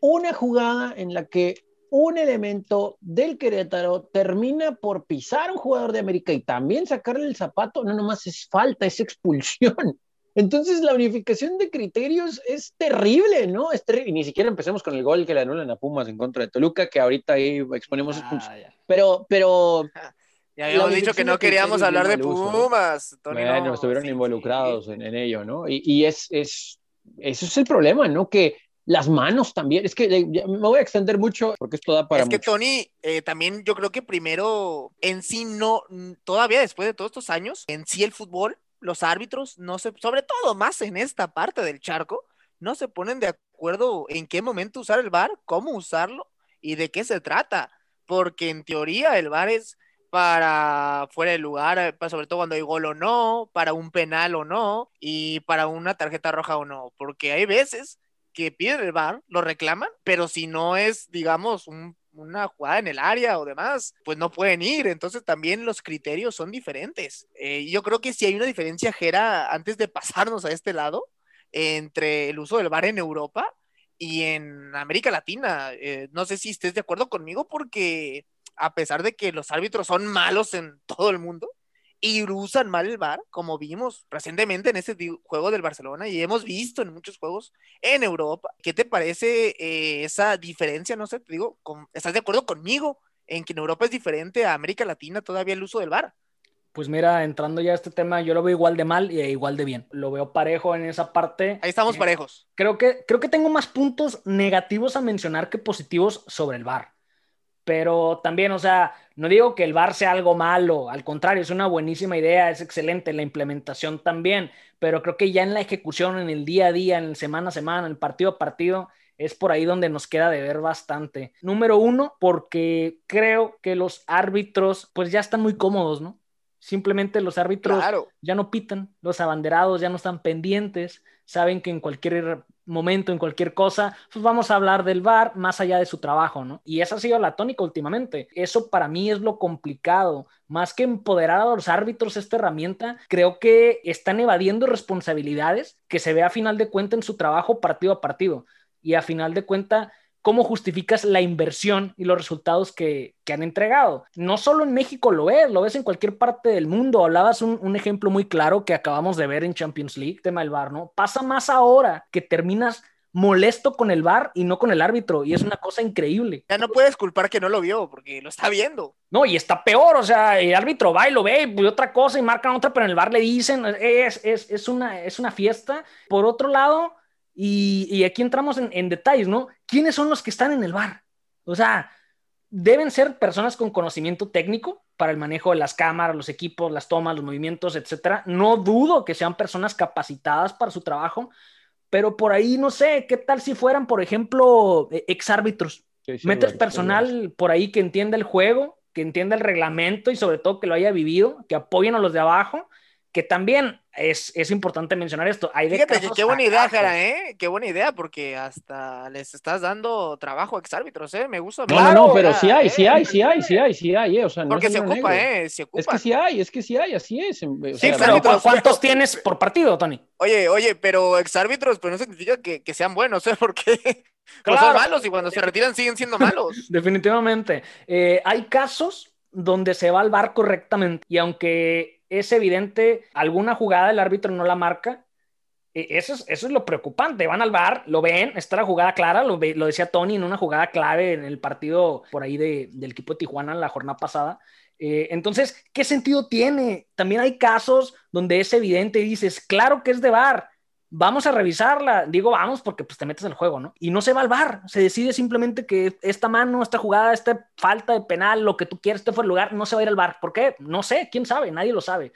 una jugada en la que un elemento del Querétaro termina por pisar a un jugador de América y también sacarle el zapato, no nomás es falta, es expulsión. Entonces la unificación de criterios es terrible, ¿no? Es terrible. Y ni siquiera empecemos con el gol que le anulan a Pumas en contra de Toluca, que ahorita ahí exponemos ah, Pero, pero Ya habíamos dicho que no queríamos hablar de Pumas. bueno, estuvieron involucrados En, ello, ¿no? Y, es, es, eso es el problema, ¿no? Que las manos también, es que me voy a extender mucho porque esto da para. Es que Tony, eh, también yo creo que primero, en sí, no, todavía después de todos estos años, en sí el fútbol, los árbitros, no se, sobre todo más en esta parte del charco, no se ponen de acuerdo en qué momento usar el VAR, cómo usarlo y de qué se trata. Porque en teoría el VAR es para fuera de lugar, sobre todo cuando hay gol o no, para un penal o no, y para una tarjeta roja o no, porque hay veces que piden el bar, lo reclaman, pero si no es, digamos, una jugada en el área o demás, pues no pueden ir. Entonces también los criterios son diferentes. Eh, yo creo que si hay una diferencia, Jera, antes de pasarnos a este lado, entre el uso del bar en Europa y en América Latina. Eh, no sé si estés de acuerdo conmigo porque a pesar de que los árbitros son malos en todo el mundo y usan mal el VAR, como vimos recientemente en ese juego del Barcelona y hemos visto en muchos juegos en Europa. ¿Qué te parece eh, esa diferencia? No sé, te digo, ¿estás de acuerdo conmigo en que en Europa es diferente a América Latina todavía el uso del VAR? Pues mira, entrando ya a este tema, yo lo veo igual de mal y igual de bien. Lo veo parejo en esa parte. Ahí estamos eh, parejos. Creo que, creo que tengo más puntos negativos a mencionar que positivos sobre el VAR pero también, o sea, no digo que el VAR sea algo malo, al contrario, es una buenísima idea, es excelente la implementación también, pero creo que ya en la ejecución, en el día a día, en semana a semana, en partido a partido, es por ahí donde nos queda de ver bastante. Número uno, porque creo que los árbitros pues ya están muy cómodos, ¿no? Simplemente los árbitros ya no pitan, los abanderados ya no están pendientes, saben que en cualquier momento, en cualquier cosa, pues vamos a hablar del VAR más allá de su trabajo, ¿no? Y esa ha sido la tónica últimamente. Eso para mí es lo complicado. Más que empoderar a los árbitros esta herramienta, creo que están evadiendo responsabilidades que se ve a final de cuenta en su trabajo partido a partido. Y a final de cuenta, cómo justificas la inversión y los resultados que, han entregado. No solo en México lo ves, lo ves en cualquier parte del mundo. Hablabas un, un, ejemplo muy claro que acabamos de ver en Champions League, tema del VAR, ¿no? Pasa más ahora que terminas molesto con el VAR y no con el árbitro, y es una cosa increíble. Ya no puedes culpar que no lo vio, porque lo está viendo. No, y está peor, o sea, el árbitro va y lo ve, y otra cosa, y marcan otra, pero en el VAR le dicen, es, es, es, una, es una fiesta. Por otro lado, y, aquí entramos en, detalles, ¿no? ¿Quiénes son los que están en el bar? O sea, deben ser personas con conocimiento técnico para el manejo de las cámaras, los equipos, las tomas, los movimientos, etcétera. No dudo que sean personas capacitadas para su trabajo, pero por ahí no sé, ¿qué tal si fueran, por ejemplo, e, exárbitros? Metes personal por ahí que entienda el juego, que entienda el reglamento y sobre todo que lo haya vivido, que apoyen a los de abajo que también es, es importante mencionar esto. Hay Fíjate qué buena idea, Jara, ¿eh? Qué buena idea, porque hasta les estás dando trabajo a exárbitros, ¿eh? Me gusta. No, no, no, pero sí hay, sí hay, sí hay, sí hay, sí hay, ¿eh? O sea, no porque se ocupa, ¿eh? Se ocupa. Es que sí hay, es que sí hay, así es. O sí, pero ¿cuántos tienes por partido, Tony? Oye, oye, pero exárbitros, pues no significa que, que sean buenos, ¿eh? Porque claro. son malos y cuando se retiran siguen siendo malos. Definitivamente. Eh, hay casos donde se va al bar correctamente y aunque es evidente, alguna jugada el árbitro no la marca. E, eso es, eso es lo preocupante. Van al bar, lo ven, está la jugada clara, lo, decía Tony en una jugada clave en el partido por ahí del equipo de Tijuana la jornada pasada. Eh, entonces, ¿qué sentido tiene? También hay casos donde es evidente y dices, claro que es de VAR, vamos a revisarla. Digo, vamos, porque pues te metes al juego, ¿no? Y no se va al VAR, se decide simplemente que esta mano, esta jugada, esta falta de penal, lo que tú quieras, este fue el lugar, no se va a ir al VAR. ¿Por qué? No sé, quién sabe, nadie lo sabe.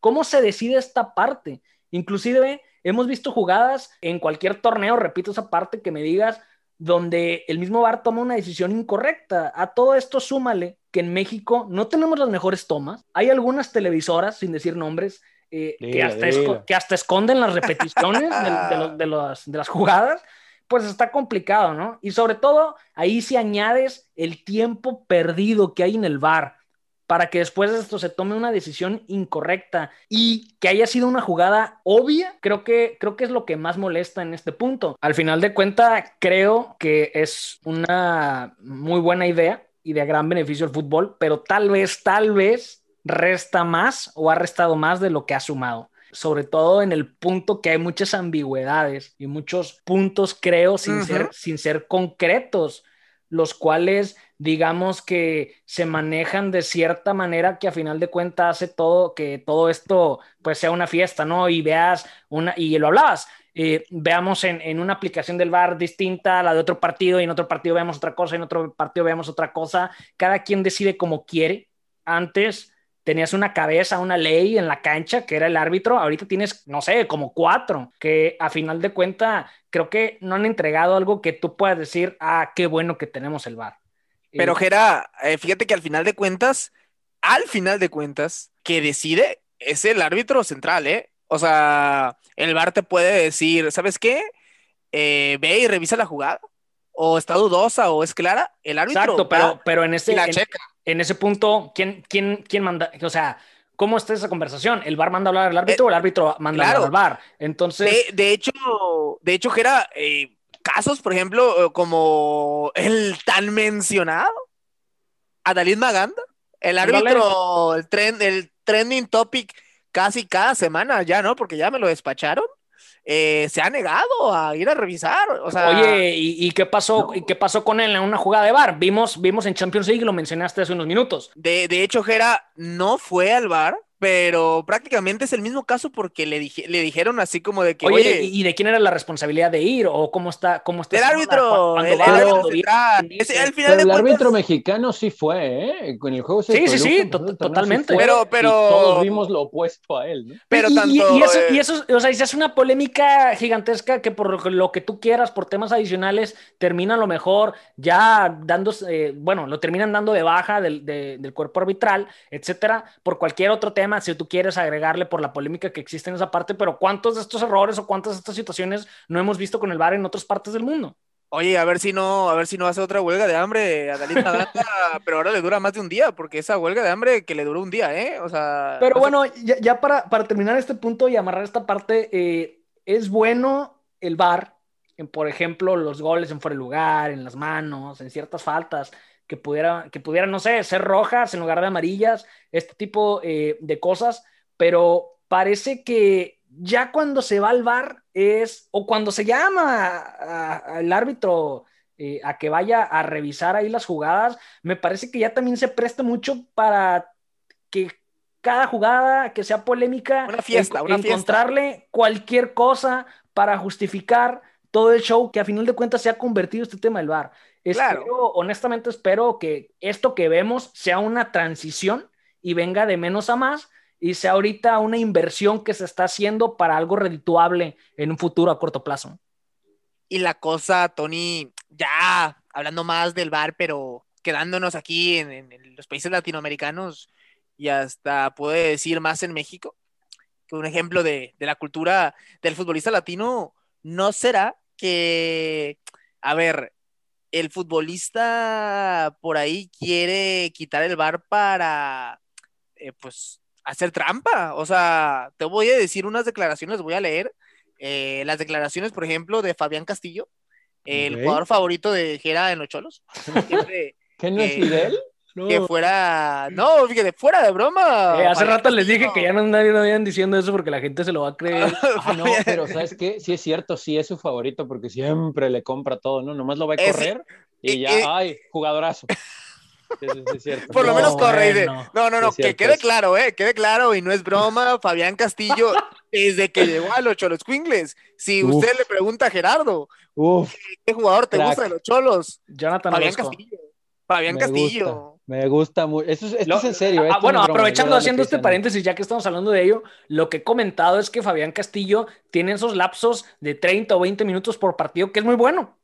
¿Cómo se decide esta parte? Inclusive hemos visto jugadas en cualquier torneo, repito esa parte, que me digas, donde el mismo VAR toma una decisión incorrecta. A todo esto súmale que en México no tenemos las mejores tomas. Hay algunas televisoras, sin decir nombres, eh, que, hasta esconden las repeticiones de, las jugadas, pues está complicado, ¿no? Y sobre todo, ahí si añades el tiempo perdido que hay en el bar para que después de esto se tome una decisión incorrecta y que haya sido una jugada obvia, creo que, creo que es lo que más molesta en este punto. Al final de cuentas, creo que es una muy buena idea y de gran beneficio al fútbol, pero tal vez, tal vez resta más o ha restado más de lo que ha sumado. Sobre todo en el punto que hay muchas ambigüedades y muchos puntos, creo, sin, ser, sin ser concretos, los cuales digamos que se manejan de cierta manera que a final de cuentas hace todo que todo esto pues sea una fiesta, ¿no? Y veas una, y lo hablabas, eh, veamos en, en, una aplicación del bar distinta a la de otro partido y en otro partido veamos otra cosa y en otro partido veamos otra cosa, cada quien decide como quiere. Antes tenías una cabeza, una ley en la cancha que era el árbitro, ahorita tienes, no sé, como cuatro, que a final de cuenta creo que no han entregado algo que tú puedas decir, ah, qué bueno que tenemos el bar. Pero Gera, eh, fíjate que al final de cuentas, al final de cuentas, que decide es el árbitro central, ¿eh? O sea, el bar te puede decir, ¿sabes qué? Eh, ve y revisa la jugada. O está dudosa o es clara, el árbitro. Exacto, pero, pero en ese. La checa en ese punto, ¿quién, quién, quién manda? O sea, ¿cómo está esa conversación? ¿El bar manda a hablar al árbitro o el árbitro manda a hablar al bar? Entonces. De, hecho, de hecho, Gera, eh, casos, por ejemplo, como el tan mencionado, Adalid Maganda, el árbitro, el, trend, el trending topic casi cada semana ya, ¿no? Porque ya me lo despacharon. Eh, se ha negado a ir a revisar. O sea, Oye, ¿y, qué pasó? ¿y qué pasó con él en una jugada de bar? Vimos, vimos en Champions League, lo mencionaste hace unos minutos. De, de hecho, Jera no fue al bar pero prácticamente es el mismo caso porque le, le dijeron así como de que. Oye, ¿y de quién era la responsabilidad de ir? ¿O cómo está? Cómo está el árbitro. El, árbitro mexicano sí fue, ¿eh? Con el juego Sí, sí, sí, totalmente. pero, pero. todos vimos lo opuesto a él, ¿no? Pero tanto. Y, eso, y eso, o sea, es una polémica gigantesca que por lo que tú quieras, por temas adicionales, termina a lo mejor ya dándose, eh, bueno, lo terminan dando de baja del, del cuerpo arbitral, etcétera, por cualquier otro tema si tú quieres agregarle por la polémica que existe en esa parte, pero ¿cuántos de estos errores o cuántas de estas situaciones no hemos visto con el VAR en otras partes del mundo? Oye, a ver si no, a ver si no hace otra huelga de hambre a pero ahora le dura más de un día, porque esa huelga de hambre que le duró un día, ¿eh? O sea. Pero bueno, ya, para, para, terminar este punto y amarrar esta parte, eh, es bueno el VAR, en, por ejemplo, los goles en fuera de lugar, en las manos, en ciertas faltas que pudiera, que pudiera, no sé, ser rojas en lugar de amarillas, este tipo eh, de cosas, pero parece que ya cuando se va al bar es, o cuando se llama al árbitro eh, a que vaya a revisar ahí las jugadas, me parece que ya también se presta mucho para que cada jugada que sea polémica, una fiesta, encontrarle cualquier cosa para justificar todo el show que a final de cuentas se ha convertido este tema del bar honestamente espero que esto que vemos sea una transición y venga de menos a más y sea ahorita una inversión que se está haciendo para algo redituable en un futuro a corto plazo. Y la cosa, Tony, ya hablando más del bar, pero quedándonos aquí en, los países latinoamericanos y hasta puede decir más en México, que un ejemplo de, de la cultura del futbolista latino no será que, a ver, el futbolista por ahí quiere quitar el bar para, eh, pues, hacer trampa. O sea, te voy a decir unas declaraciones, voy a leer eh, las declaraciones, por ejemplo, de Fabián Castillo, el jugador favorito de Gera en los Cholos. ¿Qué no es Fidel? Que fuera, no, fíjate, fuera de broma. Eh, hace rato les dije que ya no nadie no vayan diciendo eso porque la gente se lo va a creer. ah, no, pero ¿sabes qué? Sí es cierto, sí es su favorito porque siempre le compra todo, ¿no? Nomás lo va a correr y ya, ay, jugadorazo. Por lo menos corre. no, no, no, que quede claro, eh, quede claro y no es broma. Fabián Castillo, desde que llegó a los Cholos Quingles, si usted le pregunta a Gerardo, ¿qué jugador te gusta de los Cholos? Jonathan Fabián Castillo. Fabián Castillo. Me gusta mucho. Esto, es, en serio. Ah, bueno, aprovechando, haciendo este paréntesis, ya que estamos hablando de ello, lo que he comentado es que Fabián Castillo tiene esos lapsos de 30 o 20 minutos por partido, que es muy bueno.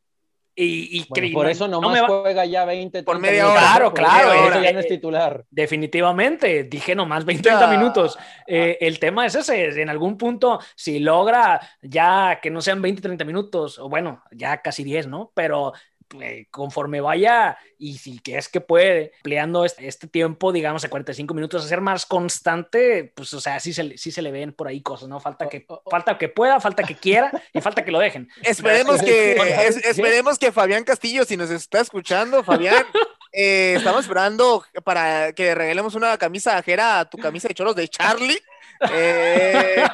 Y, por eso nomás me juega ya 20 por media hora. Claro, claro. ya no es titular. Definitivamente, dije nomás 20, 30 minutos. Eh, el tema es ese, en algún punto, si logra ya que no sean 20, 30 minutos, o bueno, ya casi 10, ¿no? Pero eh, conforme vaya y si que es que puede, empleando este, este, tiempo, digamos, a 45 minutos, a ser más constante, pues, o sea, sí se, sí se le ven por ahí cosas, ¿no? Falta que, falta que pueda, falta que quiera y falta que lo dejen. Esperemos que, esperemos que Fabián Castillo, si nos está escuchando, Fabián, eh, estamos esperando para que regalemos una camisa ajera a tu camisa de choros de Charlie. Eh,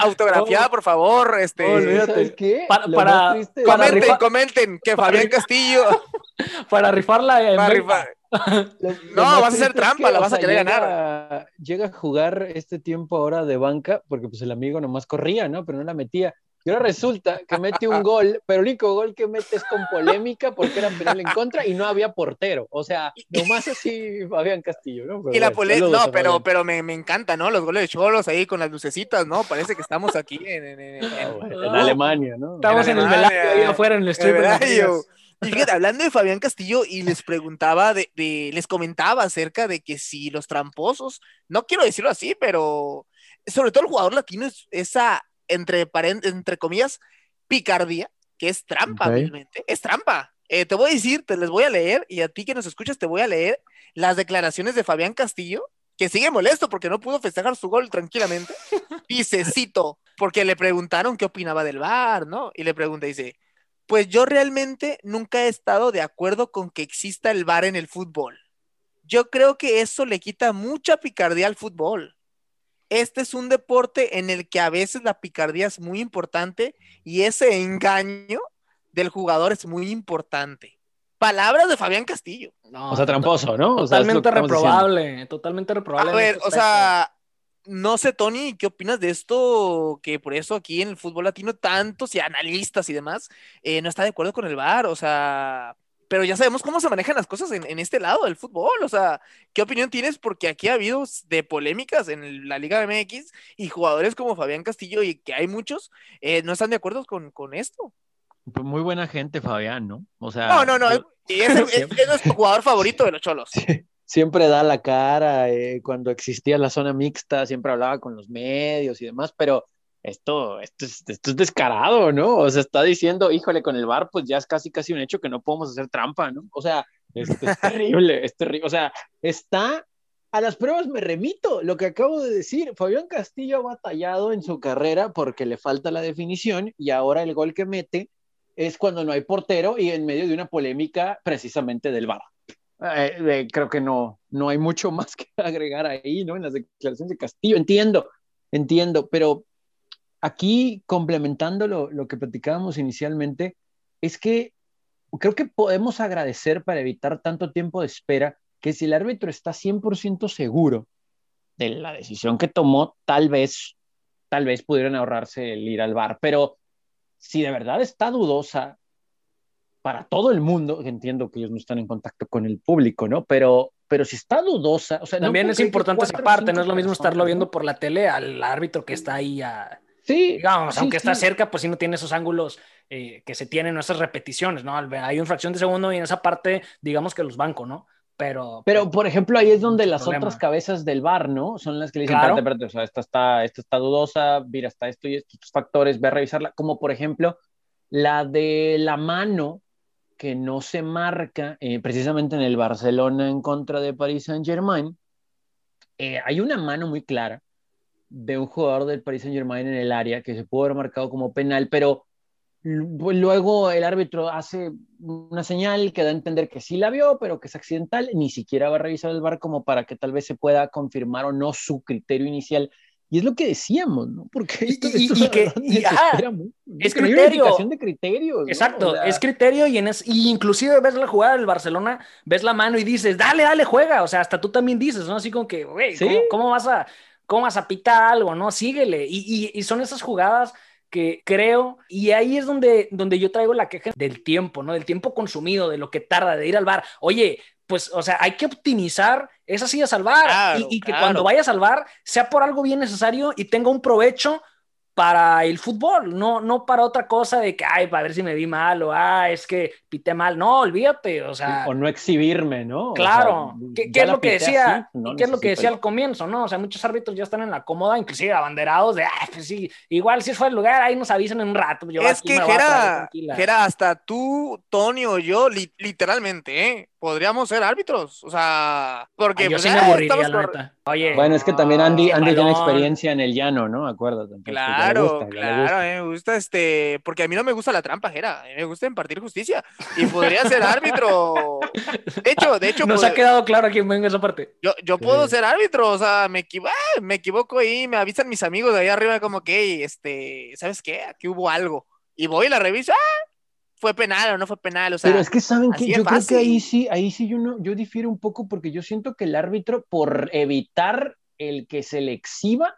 Autografiada, por favor. Este, Para, comenten, comenten que Fabián Castillo. para rifarla. no, vas a hacer trampa, la vas a querer ganar. Llega a jugar este tiempo ahora de banca, porque pues el amigo nomás corría, ¿no? Pero no la metía. Y ahora resulta que mete un gol, pero el único gol que mete es con polémica porque era penal en contra y no había portero. O sea, nomás así Fabián Castillo, ¿no? y la polémica, no, pero, pero me, me, encanta, ¿no? Los goles de Cholos ahí con las lucecitas, ¿no? Parece que estamos aquí en, ah, Alemania, ¿no? Estamos en, el Velayo ahí afuera en el strip. Y fíjate, hablando de Fabián Castillo, y les preguntaba, de, de, les comentaba acerca de que si los tramposos, no quiero decirlo así, pero sobre todo el jugador latino es esa entre, entre comillas, picardía, que es trampa, realmente. Es trampa. Eh, te voy a decir, te les voy a leer, y a ti que nos escuchas, te voy a leer las declaraciones de Fabián Castillo, que sigue molesto porque no pudo festejar su gol tranquilamente. Dice, cito, porque le preguntaron qué opinaba del VAR, ¿no? Y le pregunta, dice, pues yo realmente nunca he estado de acuerdo con que exista el VAR en el fútbol. Yo creo que eso le quita mucha picardía al fútbol este es un deporte en el que a veces la picardía es muy importante y ese engaño del jugador es muy importante. Palabras de Fabián Castillo. o sea, tramposo, ¿no? Totalmente reprobable, totalmente reprobable. A ver, o sea, no sé, Tony, ¿qué opinas de esto? Que por eso aquí en el fútbol latino tantos y analistas y demás eh, no está de acuerdo con el VAR, o sea, pero ya sabemos cómo se manejan las cosas en, este lado del fútbol. O sea, ¿qué opinión tienes? Porque aquí ha habido de polémicas en la Liga MX y jugadores como Fabián Castillo y que hay muchos, eh, no están de acuerdo con, esto. Pues muy buena gente, Fabián, ¿no? O sea. No, no, no. es, nuestro jugador favorito de los cholos. Siempre da la cara. Eh, cuando existía la zona mixta, siempre hablaba con los medios y demás, pero esto, esto, es, esto es descarado, ¿no? O sea, está diciendo, híjole, con el bar, pues ya es casi, casi un hecho que no podemos hacer trampa, ¿no? O sea, es, es terrible, es terrible. O sea, está, a las pruebas me remito, lo que acabo de decir, Fabián Castillo ha batallado en su carrera porque le falta la definición y ahora el gol que mete es cuando no hay portero y en medio de una polémica precisamente del bar. Eh, eh, creo que no, no hay mucho más que agregar ahí, ¿no? En las declaraciones de Castillo, entiendo, entiendo, pero aquí, complementando lo, que platicábamos inicialmente, es que creo que podemos agradecer para evitar tanto tiempo de espera que si el árbitro está 100% seguro de la decisión que tomó, tal vez, tal vez pudieran ahorrarse el ir al bar. Pero si de verdad está dudosa para todo el mundo, entiendo que ellos no están en contacto con el público, ¿no? Pero, pero si está dudosa, o sea, también es importante esa parte, no es lo mismo estarlo viendo por la tele al árbitro que está ahí a Sí. Digamos, aunque está cerca, pues sí no tiene esos ángulos eh, que se tienen, esas repeticiones, ¿no? Hay una fracción de segundo y en esa parte, digamos que los bancos, ¿no? Pero, pero por ejemplo, ahí es donde las otras cabezas del bar, ¿no? Son las que le dicen, espérate, espérate, o sea, esta está, esta está dudosa, mira, está esto y estos factores, ve a revisarla, como por ejemplo la de la mano que no se marca eh, precisamente en el Barcelona en contra de Paris Saint Germain. Eh, hay una mano muy clara de un jugador del Paris Saint Germain en el área que se pudo haber marcado como penal, pero pues, luego el árbitro hace una señal que da a entender que sí la vio, pero que es accidental, ni siquiera va a revisar el bar como para que tal vez se pueda confirmar o no su criterio inicial Y es lo que decíamos, ¿no? Porque esto, Y- esto y que- y- ajá, mucho. es criterio. de criterios. ¿no? Exacto, O sea, es criterio y, en es, y inclusive ves la jugada del Barcelona, ves la mano y dices, dale, dale, juega. O sea, hasta tú también dices, ¿no? Así como que, güey, Sí. ¿cómo, cómo vas a, ¿cómo vas a pitar algo? ¿No? Síguele. Y, y- y son esas jugadas que creo, y ahí es donde, donde yo traigo la queja del tiempo, ¿no? Del tiempo consumido, de lo que tarda de ir al bar. Oye, pues, o sea, hay que optimizar al bar Claro, y, y que claro. cuando vayas al bar sea por algo bien necesario y tenga un provecho para el fútbol, no, no para otra cosa de que, ay, para ver si me vi mal o, ah, es que pité mal. No, olvídate, o sea, o no exhibirme, ¿no? O claro. sea, ¿Qué, es lo que decía? así, no ¿Qué es lo que decía al comienzo, no? O sea, muchos árbitros ya están en la cómoda, inclusive abanderados de, ah, pues sí, igual si es fuera el lugar, ahí nos avisan en un rato. yo es aquí que me voy a traer Jera, tranquila. Jera, hasta tú, Tony o yo, li- literalmente, ¿eh? podríamos ser árbitros. O sea, porque Ay, yo pues, sí me eh, aburriría, estamos la cor- neta. Oye, Bueno, es que también Andy, Andy tiene experiencia en el llano, ¿no? Acuérdate. entonces, le Claro, gusta, claro, gusta. a mí me gusta este, porque a mí no me gusta la trampa, Jera, a mí me gusta impartir justicia y podría ser árbitro. De hecho, de hecho, nos ha quedado claro quién venga esa parte. yo, yo Sí. puedo ser árbitro, o sea, me, equivo- me equivoco ahí, me avisan mis amigos de ahí arriba como que, "Ey, este, ¿sabes qué? Aquí hubo algo. Y voy y la reviso, ah, fue penal o no fue penal, o sea, Pero es que saben que yo creo que ahí sí, ahí sí yo no, yo difiero un poco porque yo siento que el árbitro, por evitar el que se le exhiba,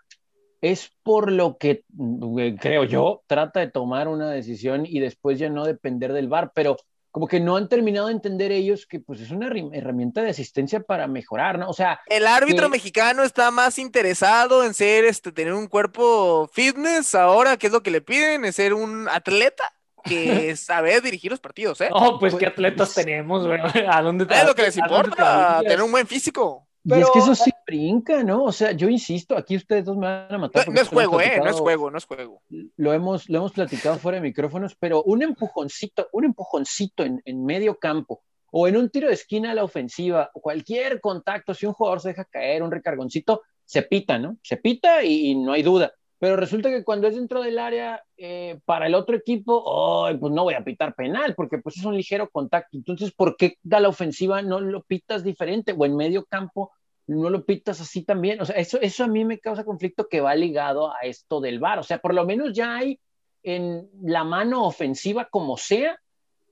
es por lo que mm, creo yo, trata de tomar una decisión y después ya no depender del VAR, pero como que no han terminado de entender ellos que pues es una herramienta de asistencia para mejorar, ¿no? O sea, El árbitro que- mexicano está más interesado en ser, este, tener un cuerpo fitness ahora, que es lo que le piden, es ser un atleta que sabe dirigir los partidos, ¿eh? Oh, pues Pues- qué atletas tenemos, güey. ¿A dónde te Es lo que les importa, tener un buen físico. Y es que eso sí brinca, ¿no? O sea, yo insisto, aquí ustedes dos me van a matar. no es juego, ¿eh? No es juego, no es juego. lo hemos, lo hemos platicado fuera de micrófonos, pero un empujoncito, un empujoncito en, en medio campo o en un tiro de esquina a la ofensiva, cualquier contacto, si un jugador se deja caer, un recargoncito, se pita, ¿no? Se pita y, y no hay duda. Pero resulta que cuando es dentro del área eh, para el otro equipo, ay, pues no voy a pitar penal, porque pues es un ligero contacto. Entonces, ¿por qué da la ofensiva no lo pitas diferente? O en medio campo no lo pitas así también. O sea, eso, eso a mí me causa conflicto que va ligado a esto del VAR. O sea, por lo menos ya hay en la mano ofensiva, como sea,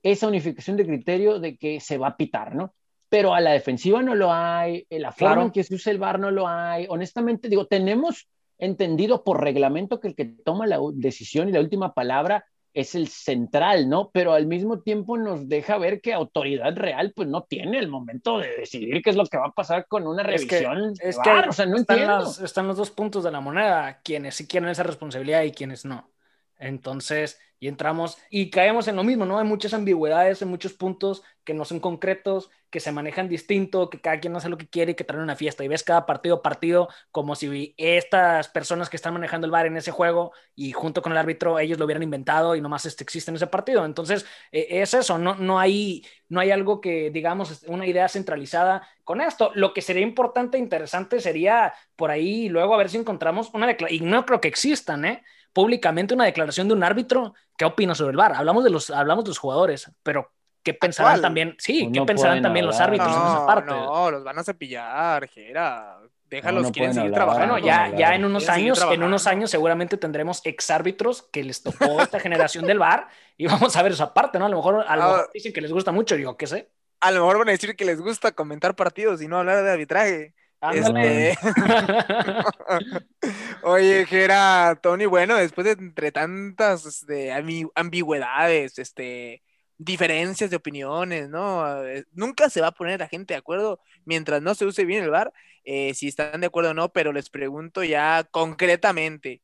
esa unificación de criterio de que se va a pitar, ¿no? Pero a la defensiva no lo hay, la forma Claro. en que se usa el VAR no lo hay. Honestamente, digo, tenemos entendido por reglamento que el que toma la decisión y la última palabra es el central, ¿no? Pero al mismo tiempo nos deja ver que autoridad real pues no tiene el momento de decidir qué es lo que va a pasar con una Es que- revisión. Es que VAR, o sea, no están, entiendo. las- están los dos puntos de la moneda, quienes sí quieren esa responsabilidad y quienes no. Entonces, y entramos y caemos en lo mismo, ¿no? Hay muchas ambigüedades, hay muchos puntos que no son concretos, que se manejan distinto, que cada quien hace lo que quiere y que traen una fiesta. Y ves cada partido partido como si estas personas que están manejando el bar en ese juego y junto con el árbitro ellos lo hubieran inventado y nomás este, existe en ese partido. Entonces, eh, es eso, no, no, hay, no hay algo que, digamos, una idea centralizada con esto. Lo que sería importante e interesante sería por ahí luego a ver si encontramos una declaración, y no creo que existan, ¿eh? Públicamente una declaración de un árbitro, ¿qué opina sobre el VAR? Hablamos de los, hablamos de los jugadores, pero ¿qué pensarán ¿Cuál? también? Sí, Pues ¿qué no pensarán también los árbitros en esa No, parte? no, los van a cepillar, Jera. Déjalos, no quieren seguir hablar. trabajando. Bueno, no ya, ya en unos años, en unos años seguramente tendremos exárbitros que les tocó esta generación del VAR y vamos a ver esa parte, ¿no? A lo mejor, a lo Ah. mejor dicen que les gusta mucho, digo, ¿qué sé? A lo mejor van a decir que les gusta comentar partidos y no hablar de arbitraje. Ándale. Este... Oye, Jera, Tony, bueno, después de entre tantas este, ambi- ambigüedades, este, diferencias de opiniones, ¿no? Eh, Nunca se va a poner la gente de acuerdo mientras no se use bien el VAR, eh, si están de acuerdo o no, pero les pregunto ya concretamente,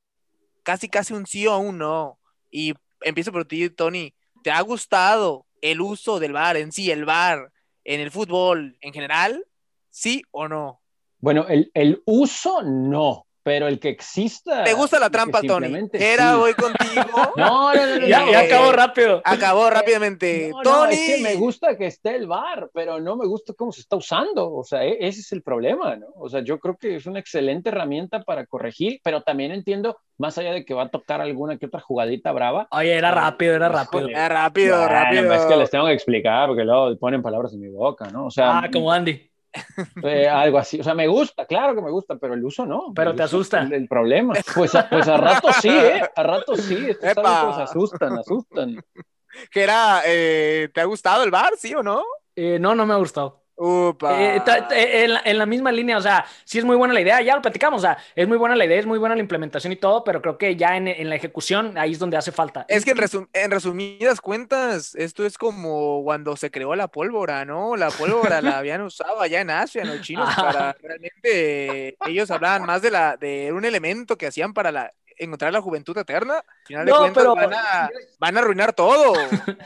casi casi un sí o un no. Y empiezo por ti, Tony. ¿Te ha gustado el uso del VAR en sí, el VAR en el fútbol en general? ¿Sí o no? Bueno, el, el uso no, pero el que exista. ¿Te gusta la trampa, Tony? Era, sí. voy contigo. No, no, no, no, ya, no, ya eh, acabó rápido. Acabó rápidamente. No, no, Tony. es que me gusta que esté el bar, pero no me gusta cómo se está usando. O sea, e- ese es el problema, ¿no? O sea, yo creo que es una excelente herramienta para corregir, pero también entiendo, más allá de que va a tocar alguna que otra jugadita brava. Oye, era rápido, era rápido. Ya, rápido, Bueno, rápido. Es que les tengo que explicar porque luego ponen palabras en mi boca, ¿no? O sea, Ah, como Andy. Eh, algo así. O sea, me gusta, claro que me gusta, pero el uso no. Pero El te asusta. El, el problema. Pues a, pues a rato sí, ¿eh? A rato sí. Estos asustan, asustan. Que era, eh, ¿te ha gustado el bar, sí o no? Eh, no, no me ha gustado. Upa. Eh, ta- ta- en, la, en la misma línea, o sea, sí es muy buena la idea, ya lo platicamos, o sea, es muy buena la idea, es muy buena la implementación y todo, pero creo que ya en, en la ejecución ahí es donde hace falta. Es que en, resum- en resumidas cuentas, esto es como cuando se creó la pólvora, ¿no? La pólvora la habían usado allá en Asia, los chinos, para realmente ellos hablaban más de la de un elemento que hacían para la encontrar la juventud eterna. Al final de cuentas pero- van, a, van a arruinar todo.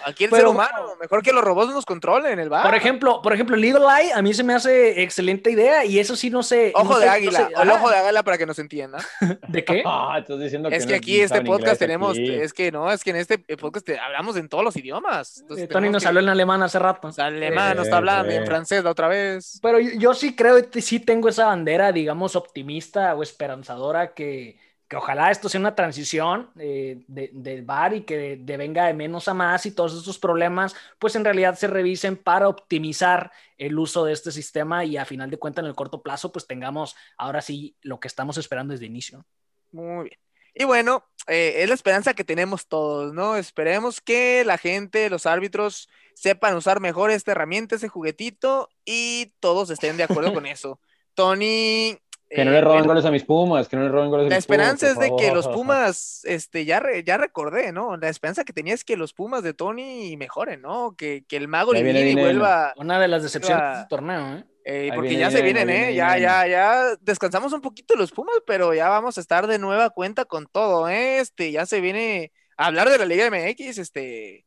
Aquí el ser humano, mejor que los robots nos controlen el bar. Por ejemplo, por ejemplo, Legal Eye a mí se me hace excelente idea y eso sí no sé. Ojo no de sé- no águila, sé- el ojo de águila para que nos entiendan. ¿De qué? Ah, estás diciendo Es no que aquí este saben podcast tenemos, aquí. es que no, es que en este podcast te- hablamos en todos los idiomas. Entonces Eh, Tony nos que- habló en alemán hace rato. O sea, alemán, nos está hablando, en francés la otra vez. Pero yo, yo sí creo que sí tengo esa bandera, digamos, optimista o esperanzadora que, que ojalá esto sea una transición eh, de- del bar y que de, venga de menos a más y todos estos problemas, pues en realidad se revisen para optimizar el uso de este sistema y a final de cuentas en el corto plazo, pues tengamos ahora sí lo que estamos esperando desde inicio. Muy bien. Y bueno, eh, es la esperanza que tenemos todos, ¿no? Esperemos que la gente, los árbitros, sepan usar mejor esta herramienta, ese juguetito, y todos estén de acuerdo con eso. Tony. Que no eh, le roben bueno, goles a mis Pumas, que no le roben goles a La mis Pumas. esperanza es de que los Pumas, este, ya, re- ya recordé, ¿no? La esperanza que tenía es que los Pumas de Tony mejoren, ¿no? Que, que el mago dinero. vuelva, Una de las decepciones Iba- de este torneo, ¿eh? eh, porque viene ya se vienen, ¿eh? viene Ya, ya, ya descansamos un poquito los Pumas, pero ya vamos a estar de nueva cuenta con todo, ¿eh? Este, ya se viene a hablar de la Liga MX, este,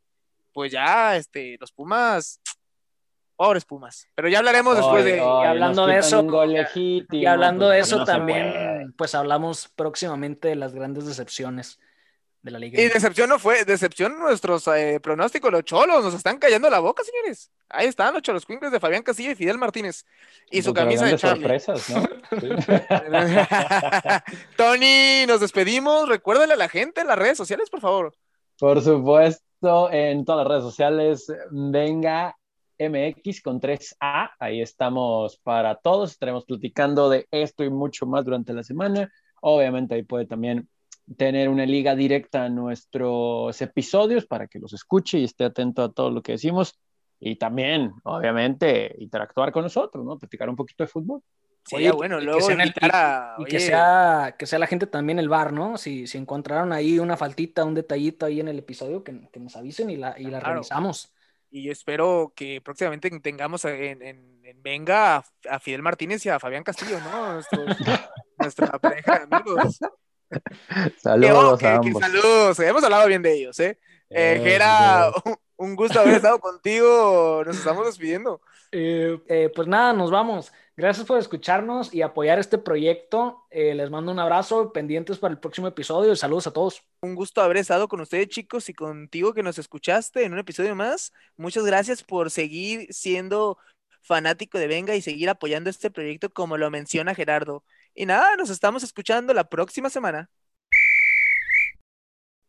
pues ya, este, los Pumas, pobres Pumas, pero ya hablaremos después de... ay, y hablando de eso, legítimo, Y hablando de pues, eso no se puede. también, pues hablamos próximamente de las grandes decepciones de la liga. Y decepción no fue, decepción nuestros eh, pronósticos, los cholos, nos están cayendo la boca, señores. Ahí están los cholos Quinkles de Fabián Casilla y Fidel Martínez. Y su Contra camisa de Charlie. sorpresas, ¿no? Sí. Tony, nos despedimos. Recuérdale a la gente en las redes sociales, por favor. Por supuesto, en todas las redes sociales, venga MX con 3A. Ahí estamos para todos. Estaremos platicando de esto y mucho más durante la semana. Obviamente, ahí puede también tener una liga directa a nuestros episodios para que los escuche y esté atento a todo lo que decimos. Y también, obviamente, interactuar con nosotros, ¿no? Platicar un poquito de fútbol. Sería Oye, bueno, y que luego sea en el- invitar a. Y que sea, que sea la gente también el bar, ¿no? Si, si encontraron ahí una faltita, un detallito ahí en el episodio, que, que nos avisen y la, y la Claro. revisamos. Y espero que próximamente tengamos en, en- en Venga a, a Fidel Martínez y a Fabián Castillo, ¿no? Nuestros- nuestra pareja de amigos. Que, oh, que- que saludos. Hemos hablado bien de ellos, ¿eh? Eh, Eh, un- un gusto haber estado contigo. Nos estamos despidiendo. Eh, eh, pues nada, nos vamos. Gracias por escucharnos y apoyar este proyecto. Eh, les mando un abrazo, pendientes para el próximo episodio y saludos a todos. Un gusto haber estado con ustedes, chicos, y contigo que nos escuchaste en un episodio más. Muchas gracias por seguir siendo fanático de Venga y seguir apoyando este proyecto como lo menciona Gerardo. Y nada, nos estamos escuchando la próxima semana.